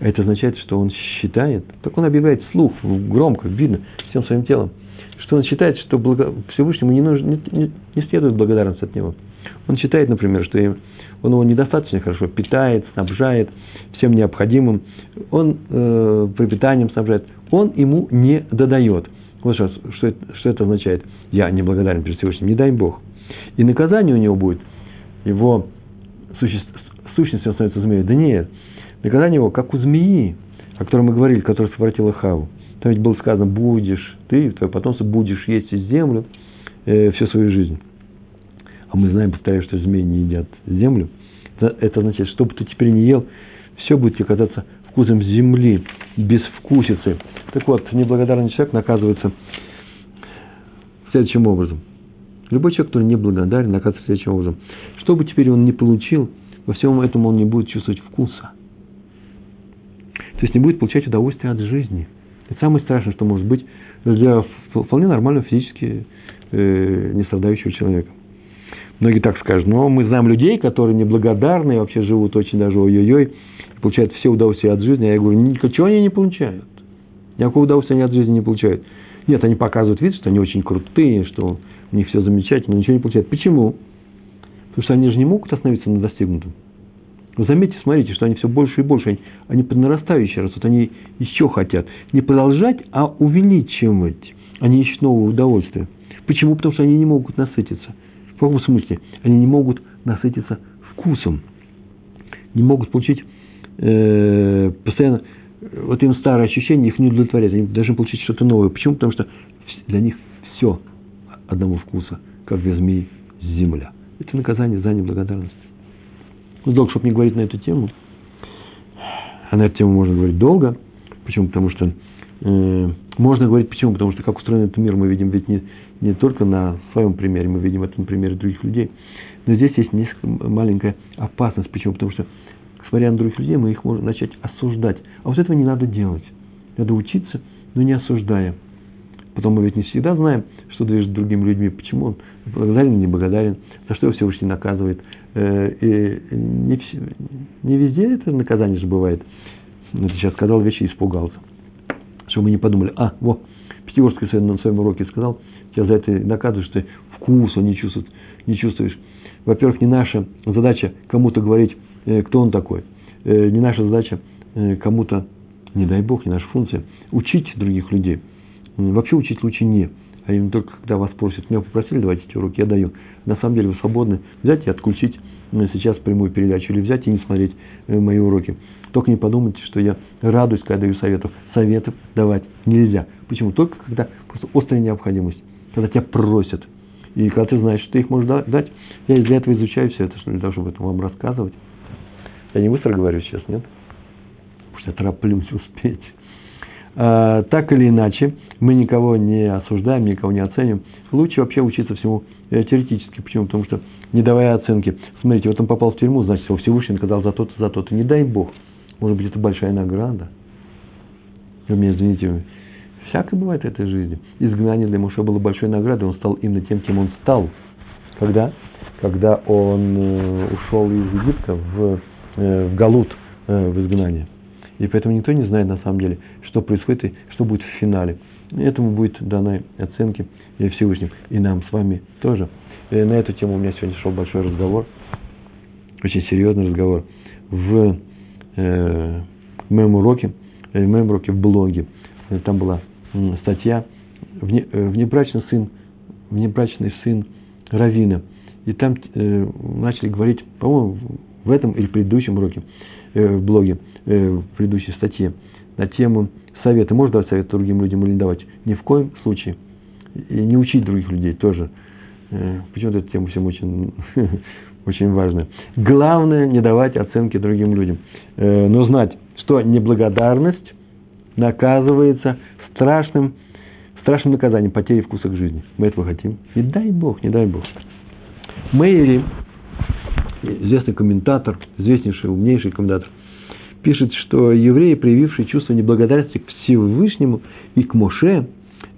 это означает, что он считает, так он объявляет слух, громко, видно, всем своим телом, что он считает, что благо, Всевышнему не, нужно, не, не, не следует благодарность от него. Он считает, например, что он его недостаточно хорошо питает, снабжает всем необходимым, он э, пропитанием снабжает, он ему не додает. Вот что, что, это, что это означает. Я не благодарен перед Всевышним, не дай Бог. И наказание у него будет, его существ, сущность становится змеей. Да нет, Наказание его, как у змеи, о которой мы говорили, которая совратила Хаву. Там ведь было сказано, будешь, ты, твое потомство, будешь есть землю э, всю свою жизнь. А мы знаем, повторяю, что змеи не едят землю. Это, означает, что бы ты теперь не ел, все будет тебе казаться вкусом земли, без вкусицы. Так вот, неблагодарный человек наказывается следующим образом. Любой человек, который неблагодарен, наказывается следующим образом. Что бы теперь он не получил, во всем этом он не будет чувствовать вкуса. То есть не будет получать удовольствие от жизни. Это самое страшное, что может быть для вполне нормального физически э, не страдающего человека. Многие так скажут, но мы знаем людей, которые неблагодарны, вообще живут очень даже ой-ой-ой, получают все удовольствие от жизни, а я говорю, ничего они не получают. Никакого удовольствия они от жизни не получают. Нет, они показывают вид, что они очень крутые, что у них все замечательно, ничего не получают. Почему? Потому что они же не могут остановиться на достигнутом. Но заметьте, смотрите, что они все больше и больше, они, они под нарастающий растут, они еще хотят не продолжать, а увеличивать. Они ищут нового удовольствия. Почему? Потому что они не могут насытиться. В каком смысле? Они не могут насытиться вкусом. Не могут получить э, постоянно, вот им старые ощущения их не удовлетворяют. Они должны получить что-то новое. Почему? Потому что для них все одного вкуса, как для змеи земля. Это наказание за неблагодарность. Долго, чтобы не говорить на эту тему. А на эту тему можно говорить долго. Почему? Потому что э, можно говорить почему? Потому что как устроен этот мир, мы видим ведь не, не только на своем примере, мы видим это на примере других людей. Но здесь есть несколько маленькая опасность. Почему? Потому что, смотря на других людей, мы их можем начать осуждать. А вот этого не надо делать. Надо учиться, но не осуждая. Потом мы ведь не всегда знаем, что движет другими людьми, почему он благодарен не благодарен, за что его Всевышний наказывает, Э, и не, не везде это наказание же бывает. Ты сейчас сказал вещи и испугался. чтобы мы не подумали, а, вот, Пятигорский на своем уроке сказал, тебя за это наказывают, что ты вкуса не чувствуешь, не чувствуешь. Во-первых, не наша задача кому-то говорить, э, кто он такой. Э, не наша задача кому-то, не дай бог, не наша функция, учить других людей. Вообще учить лучше не. А именно только когда вас просят, меня попросили, давайте эти уроки, я даю. На самом деле вы свободны взять и отключить сейчас прямую передачу или взять и не смотреть мои уроки. Только не подумайте, что я радуюсь, когда даю советов. Советов давать нельзя. Почему? Только когда просто острая необходимость. Когда тебя просят. И когда ты знаешь, что ты их можешь дать. Я из-за этого изучаю все это, что для того, чтобы это вам рассказывать. Я не быстро говорю сейчас, нет? Потому что я тороплюсь успеть. А, так или иначе, мы никого не осуждаем, никого не оценим. Лучше вообще учиться всему э, теоретически. Почему? Потому что, не давая оценки, смотрите, вот он попал в тюрьму, значит, его Всевышний наказал за то-то, за то-то. Не дай Бог. Может быть, это большая награда. Вы меня извините, всякое бывает в этой жизни. Изгнание для Моше было большой наградой, он стал именно тем, кем он стал. Когда? Когда он э, ушел из Египта в, э, в Галут, в изгнание. И поэтому никто не знает на самом деле, что происходит и что будет в финале. Этому будет даны оценки Всевышним. И нам с вами тоже. И на эту тему у меня сегодня шел большой разговор. Очень серьезный разговор. В э, моем уроке, э, в моем уроке в блоге. Э, там была статья «Вне, «Внебрачный сын, внебрачный сын Равина». И там э, начали говорить, по-моему, в этом или предыдущем уроке, э, в блоге, э, в предыдущей статье, на тему совета. Можно давать совет другим людям или не давать? Ни в коем случае. И не учить других людей тоже. Э, почему-то эта тема всем очень очень важно. Главное не давать оценки другим людям, э, но знать, что неблагодарность наказывается страшным, страшным наказанием потери вкуса к жизни. Мы этого хотим. Не дай Бог, не дай Бог. Мэйри, известный комментатор, известнейший, умнейший комментатор, пишет, что евреи, проявившие чувство неблагодарности к Всевышнему и к Моше,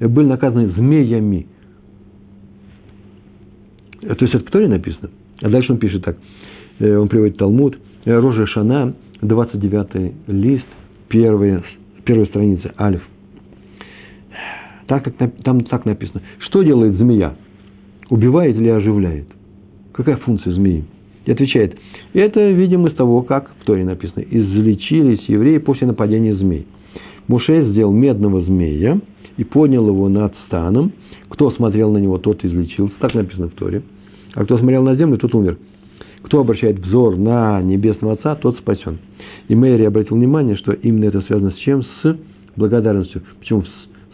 были наказаны змеями. То есть это в написано – а дальше он пишет так. Э, он приводит Талмуд. «Э, Рожа Шана, 29 лист, первая, первая страница, Алиф. Так, так, там так написано. Что делает змея? Убивает или оживляет? Какая функция змеи? И отвечает, это, видимо, из того, как в Торе написано, излечились евреи после нападения змей. Муше сделал медного змея и поднял его над станом. Кто смотрел на него, тот излечился. Так написано в Торе. А кто смотрел на землю, тот умер. Кто обращает взор на Небесного Отца, тот спасен. И Мэри обратил внимание, что именно это связано с чем? С благодарностью. Почему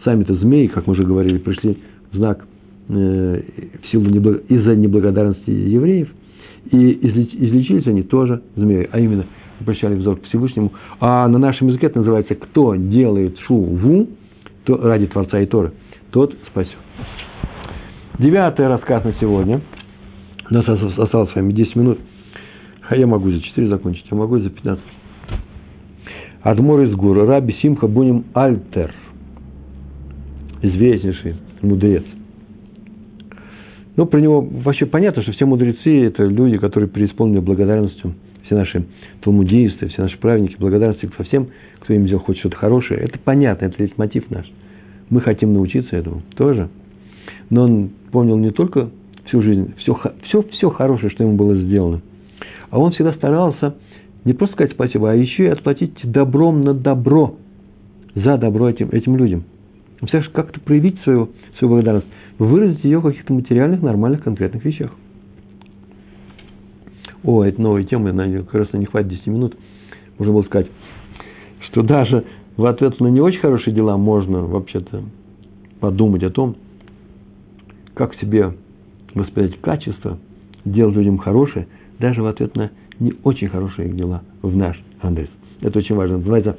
сами-то змеи, как мы уже говорили, пришли в знак э, в силу неблаг... из-за неблагодарности евреев. И излечились они тоже змеи, а именно обращали взор к Всевышнему. А на нашем языке это называется «кто делает шуву то, ради Творца и Торы, тот спасен». Девятый рассказ на сегодня – у нас осталось с вами 10 минут. А я могу за 4 закончить, я могу за 15. Адмор из гор, Раби Симха Буним Альтер. Известнейший мудрец. Ну, про него вообще понятно, что все мудрецы – это люди, которые преисполнены благодарностью. Все наши талмудисты, все наши праведники, благодарностью ко всем, кто им сделал хоть что-то хорошее. Это понятно, это лейтмотив наш. Мы хотим научиться этому тоже. Но он помнил не только всю жизнь, все, все, все хорошее, что ему было сделано. А он всегда старался не просто сказать спасибо, а еще и отплатить добром на добро, за добро этим, этим людям. Представляешь, как-то проявить свою, свою благодарность, выразить ее в каких-то материальных, нормальных, конкретных вещах. О, это новая тема, на как раз не хватит 10 минут. Можно было сказать, что даже в ответ на не очень хорошие дела можно вообще-то подумать о том, как себе воспитать качество, делать людям хорошее, даже в ответ на не очень хорошие дела в наш адрес. Это очень важно. Называется,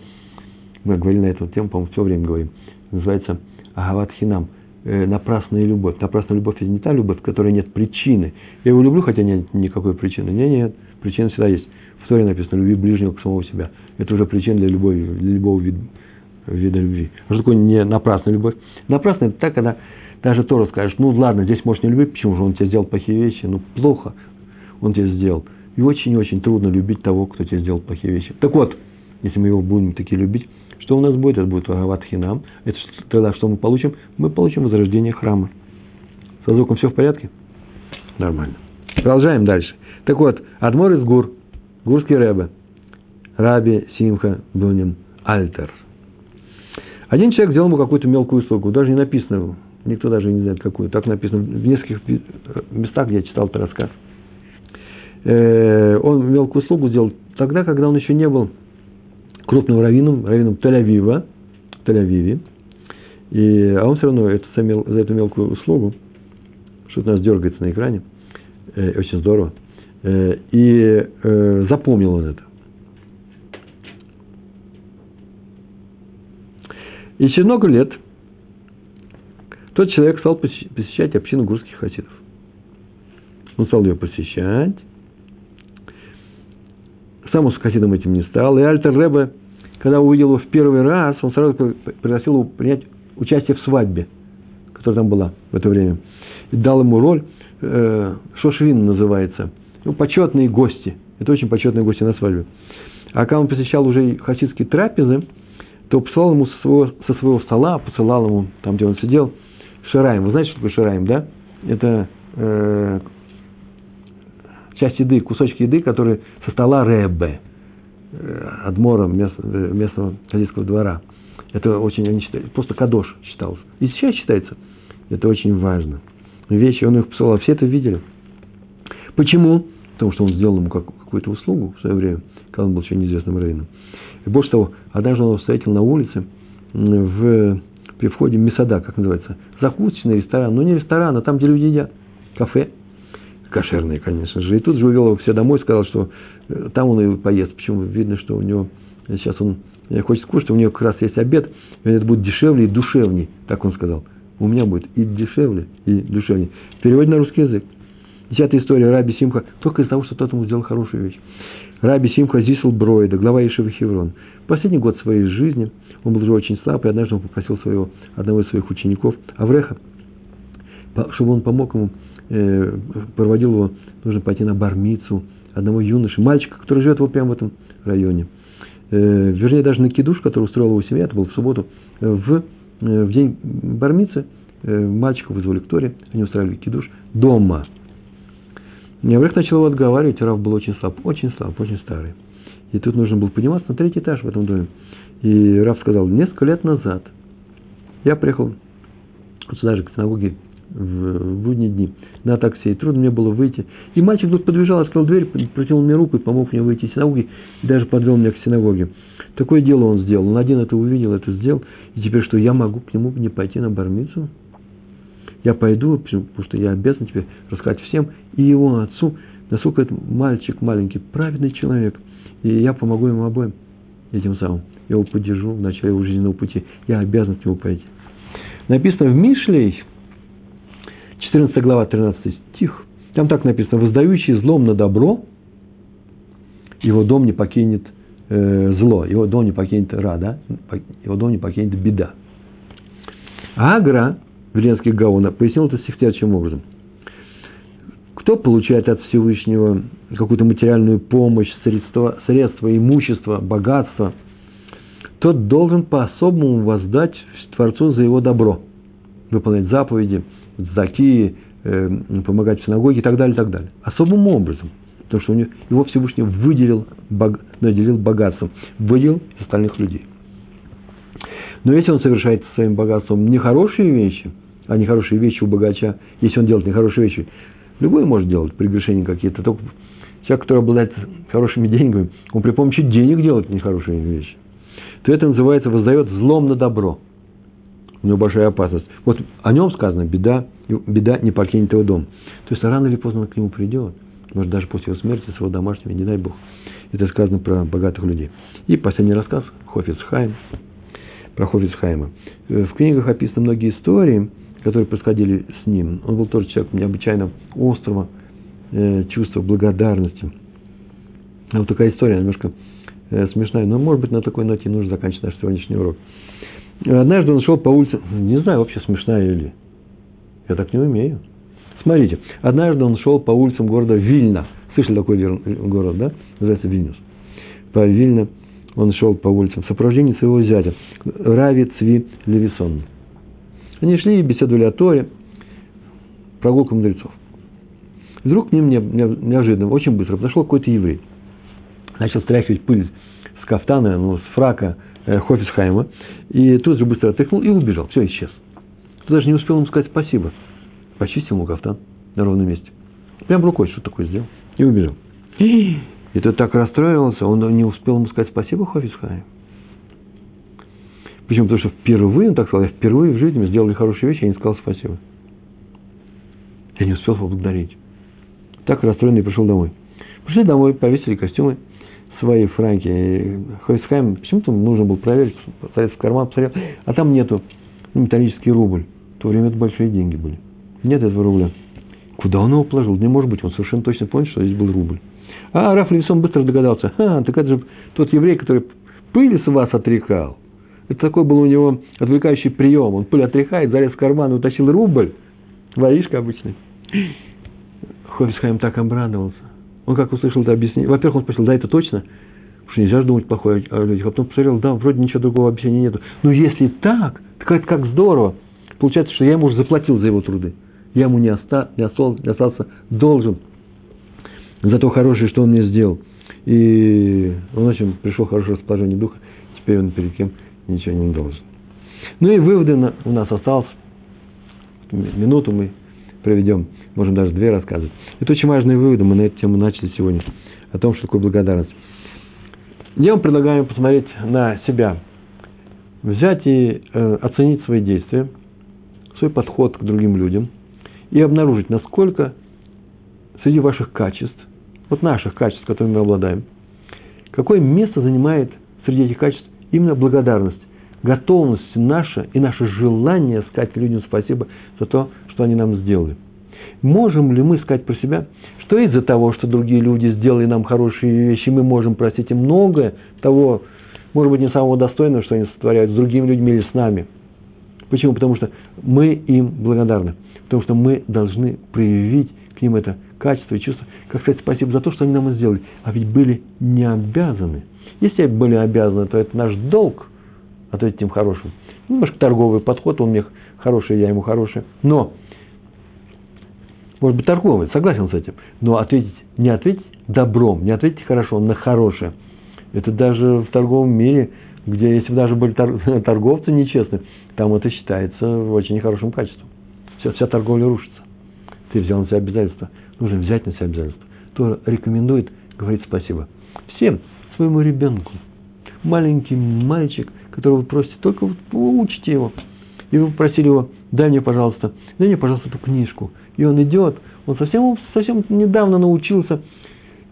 мы говорили на эту тему, по-моему, все время говорим, называется Агават Хинам, напрасная любовь. Напрасная любовь – это не та любовь, в которой нет причины. Я его люблю, хотя нет никакой причины. Нет, нет, причина всегда есть. В истории написано «люби ближнего к самого себя». Это уже причина для, любой, для любого вида, вида любви. А что такое не напрасная любовь? Напрасная – это так, когда даже Тора скажет, ну ладно, здесь можешь не любить, почему же он тебе сделал плохие вещи, ну плохо он тебе сделал. И очень-очень трудно любить того, кто тебе сделал плохие вещи. Так вот, если мы его будем таки любить, Что у нас будет? Это будет Агават Хинам. Это тогда что мы получим? Мы получим возрождение храма. Со звуком все в порядке? Нормально. Продолжаем дальше. Так вот, Адмор из Гур, Гурский Рэбе, Раби Симха Бунин Альтер. Один человек сделал ему какую-то мелкую услугу, даже не написано, никто даже не знает какую, так написано в нескольких местах, где я читал этот рассказ. Э, он мелкую услугу сделал тогда, когда он еще не был крупным раввином, раввином Тель-Авива, Тель-Авиве, и, а он все равно это, за эту мелкую услугу, что-то у нас дергается на экране, э, очень здорово, э, и э, запомнил он это. И через много лет тот человек стал посещать общину гурских хасидов. Он стал ее посещать. Сам он с хасидом этим не стал. И Альтер Ребе, когда увидел его в первый раз, он сразу пригласил его принять участие в свадьбе, которая там была в это время. И дал ему роль, э, Шошвин называется, ну, почетные гости. Это очень почетные гости на свадьбе. А когда он посещал уже хасидские трапезы, то посылал ему со своего, со своего стола, посылал ему, там, где он сидел, шираем. Вы знаете, что такое шираем, да? Это э, часть еды, кусочки еды, которые со стола Рэбе, э, адмора местного, местного хасидского двора. Это очень, они считают, просто кадош считался. И сейчас считается. Это очень важно. Вещи, он их посылал, все это видели. Почему? Потому что он сделал ему какую-то услугу в свое время, когда он был еще неизвестным раввином. И больше того, однажды он встретил на улице в, при входе в Месада, как называется, закусочный ресторан, но не ресторан, а там, где люди едят, кафе, кошерные, конечно же. И тут же увел его все домой, сказал, что э, там он и поест. Почему? Видно, что у него сейчас он хочет кушать, у него как раз есть обед, и это будет дешевле и душевней, так он сказал. У меня будет и дешевле, и душевней. Переводим на русский язык. Десятая история Раби Симха только из-за того, что тот ему сделал хорошую вещь. Раби Симха Зисел Бройда, глава Ишева Хеврон. Последний год своей жизни он был уже очень слаб, и однажды он попросил своего, одного из своих учеников, Авреха, чтобы он помог ему, э, проводил его, нужно пойти на бармицу одного юноши, мальчика, который живет вот прямо в этом районе. Э, вернее, даже на кидуш, который устроила его семья, это был в субботу, э, в, в день бармицы, мальчика вызвали к Торе, они устраивали кидуш дома – и Аврех начал его отговаривать, Рав был очень слаб, очень слаб, очень старый. И тут нужно было подниматься на третий этаж в этом доме. И Рав сказал, несколько лет назад я приехал сюда же, к синагоге, в будние дни, на такси, и трудно мне было выйти. И мальчик тут подбежал, открыл дверь, протянул мне руку и помог мне выйти из синагоги, даже подвел меня к синагоге. Такое дело он сделал. Он один это увидел, это сделал, и теперь что, я могу к нему не пойти на бармицу? Я пойду, потому что я обязан тебе рассказать всем и его отцу, насколько этот мальчик маленький, праведный человек. И я помогу ему обоим этим самым. Я его поддержу в начале его жизненного пути. Я обязан к нему пойти. Написано в Мишлей, 14 глава, 13 стих. Там так написано, воздающий злом на добро, его дом не покинет э, зло, его дом не покинет рада, его дом не покинет беда. Агра, Веленский Гаона, пояснил это стих образом. Кто получает от Всевышнего какую-то материальную помощь, средства, средства, имущество, богатство, тот должен по-особому воздать Творцу за его добро. Выполнять заповеди, заки, э, помогать в синагоге и так далее, и так далее. Особым образом. Потому что у него, его Всевышний выделил, бог, наделил богатством, выделил из остальных людей. Но если он совершает своим богатством нехорошие вещи, а нехорошие вещи у богача, если он делает нехорошие вещи, любой может делать прегрешения какие-то, только человек, который обладает хорошими деньгами, он при помощи денег делает нехорошие вещи, то это называется воздает злом на добро. У него большая опасность. Вот о нем сказано, беда, беда не покинет его дом. То есть рано или поздно он к нему придет. Может, даже после его смерти, своего домашнего, не дай Бог. Это сказано про богатых людей. И последний рассказ, Хофиц Хайм, про Хофиц Хайма. В книгах описаны многие истории, которые происходили с ним. Он был тоже человек необычайно острого э, чувства благодарности. А вот такая история немножко э, смешная, но, может быть, на такой ноте нужно заканчивать наш сегодняшний урок. Однажды он шел по улице, не знаю, вообще смешная или я так не умею. Смотрите, однажды он шел по улицам города Вильна. Слышали такой город, да? Называется Вильнюс. По Вильна он шел по улицам в сопровождении своего зятя, Рави Цви Левисон. Они шли и беседовали о Торе, прогулку мудрецов. Вдруг к ним неожиданно, очень быстро подошел какой-то еврей. Начал стряхивать пыль с кафтана, ну, с фрака э, Хофисхайма, и тут же быстро отряхнул и убежал. Все, исчез. Ты даже не успел ему сказать спасибо. Почистил ему кафтан на ровном месте. Прям рукой что такое сделал. И убежал. И тот так расстроился, он не успел ему сказать спасибо Хофисхайм. Почему? Потому что впервые, он так сказал, я впервые в жизни мы сделали хорошие вещи, я не сказал спасибо. Я не успел поблагодарить. Так расстроенный пришел домой. Пришли домой, повесили костюмы, свои франки. И Хойсхайм почему-то нужно было проверить, посмотреть в карман, посмотрел, а там нету металлический рубль. В то время это большие деньги были. Нет этого рубля. Куда он его положил? Не может быть, он совершенно точно понял, что здесь был рубль. А Раф Левисон быстро догадался. А, так это же тот еврей, который пыль с вас отрекал. Это такой был у него отвлекающий прием. Он пыль отряхает, залез в карман и утащил рубль. Воришка обычный. Хофисхайм так обрадовался. Он как услышал это объяснение. Во-первых, он спросил, да, это точно? Потому что нельзя же думать плохое о людях. А потом посмотрел, да, вроде ничего другого объяснения нету. Но если так, так это как здорово. Получается, что я ему уже заплатил за его труды. Я ему не, оста, не, остался, не остался должен за то хорошее, что он мне сделал. И он очень пришел хорошее расположение духа. Теперь он перед кем ничего не должен. Ну и выводы у нас осталось. Минуту мы проведем можем даже две рассказывать. Это очень важные выводы, мы на эту тему начали сегодня, о том, что такое благодарность. Я вам предлагаю посмотреть на себя, взять и э, оценить свои действия, свой подход к другим людям и обнаружить, насколько среди ваших качеств, вот наших качеств, которыми мы обладаем, какое место занимает среди этих качеств именно благодарность, готовность наша и наше желание сказать людям спасибо за то, что они нам сделали – Можем ли мы сказать про себя, что из-за того, что другие люди сделали нам хорошие вещи, мы можем простить им многое того, может быть, не самого достойного, что они сотворяют с другими людьми или с нами. Почему? Потому что мы им благодарны. Потому что мы должны проявить к ним это качество и чувство, как сказать спасибо за то, что они нам сделали. А ведь были не обязаны. Если были обязаны, то это наш долг ответить им хорошим. Немножко торговый подход, он мне хороший, я ему хороший. Но может быть, торговый, согласен с этим. Но ответить, не ответить добром, не ответить хорошо на хорошее. Это даже в торговом мире, где если бы даже были торговцы нечестные, там это считается очень нехорошим качеством. Вся, вся торговля рушится. Ты взял на себя обязательства. Нужно взять на себя обязательства. То рекомендует говорить спасибо. Всем, своему ребенку. Маленький мальчик, которого вы просите, только учите его. И вы попросили его, дай мне, пожалуйста, дай мне, пожалуйста, эту книжку и он идет, он совсем, совсем недавно научился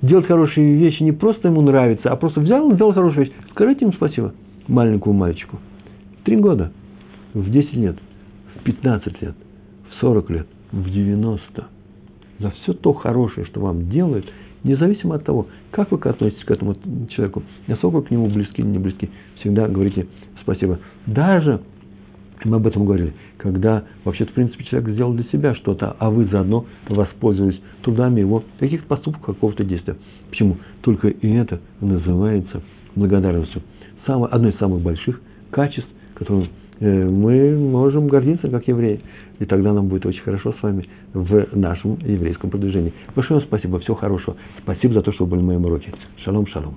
делать хорошие вещи, не просто ему нравится, а просто взял и сделал хорошую вещь. Скажите ему спасибо, маленькому мальчику. Три года, в 10 лет, в 15 лет, в 40 лет, в 90. За все то хорошее, что вам делают, независимо от того, как вы относитесь к этому человеку, насколько к нему близки или не близки, всегда говорите спасибо. Даже мы об этом говорили. Когда вообще в принципе, человек сделал для себя что-то, а вы заодно воспользовались трудами его, каких-то поступков, какого-то действия. Почему? Только и это называется благодарностью. Самое, одно из самых больших качеств, которым э, мы можем гордиться, как евреи. И тогда нам будет очень хорошо с вами в нашем еврейском продвижении. Большое вам спасибо, всего хорошего. Спасибо за то, что вы были на моем уроке. Шалом, шалом.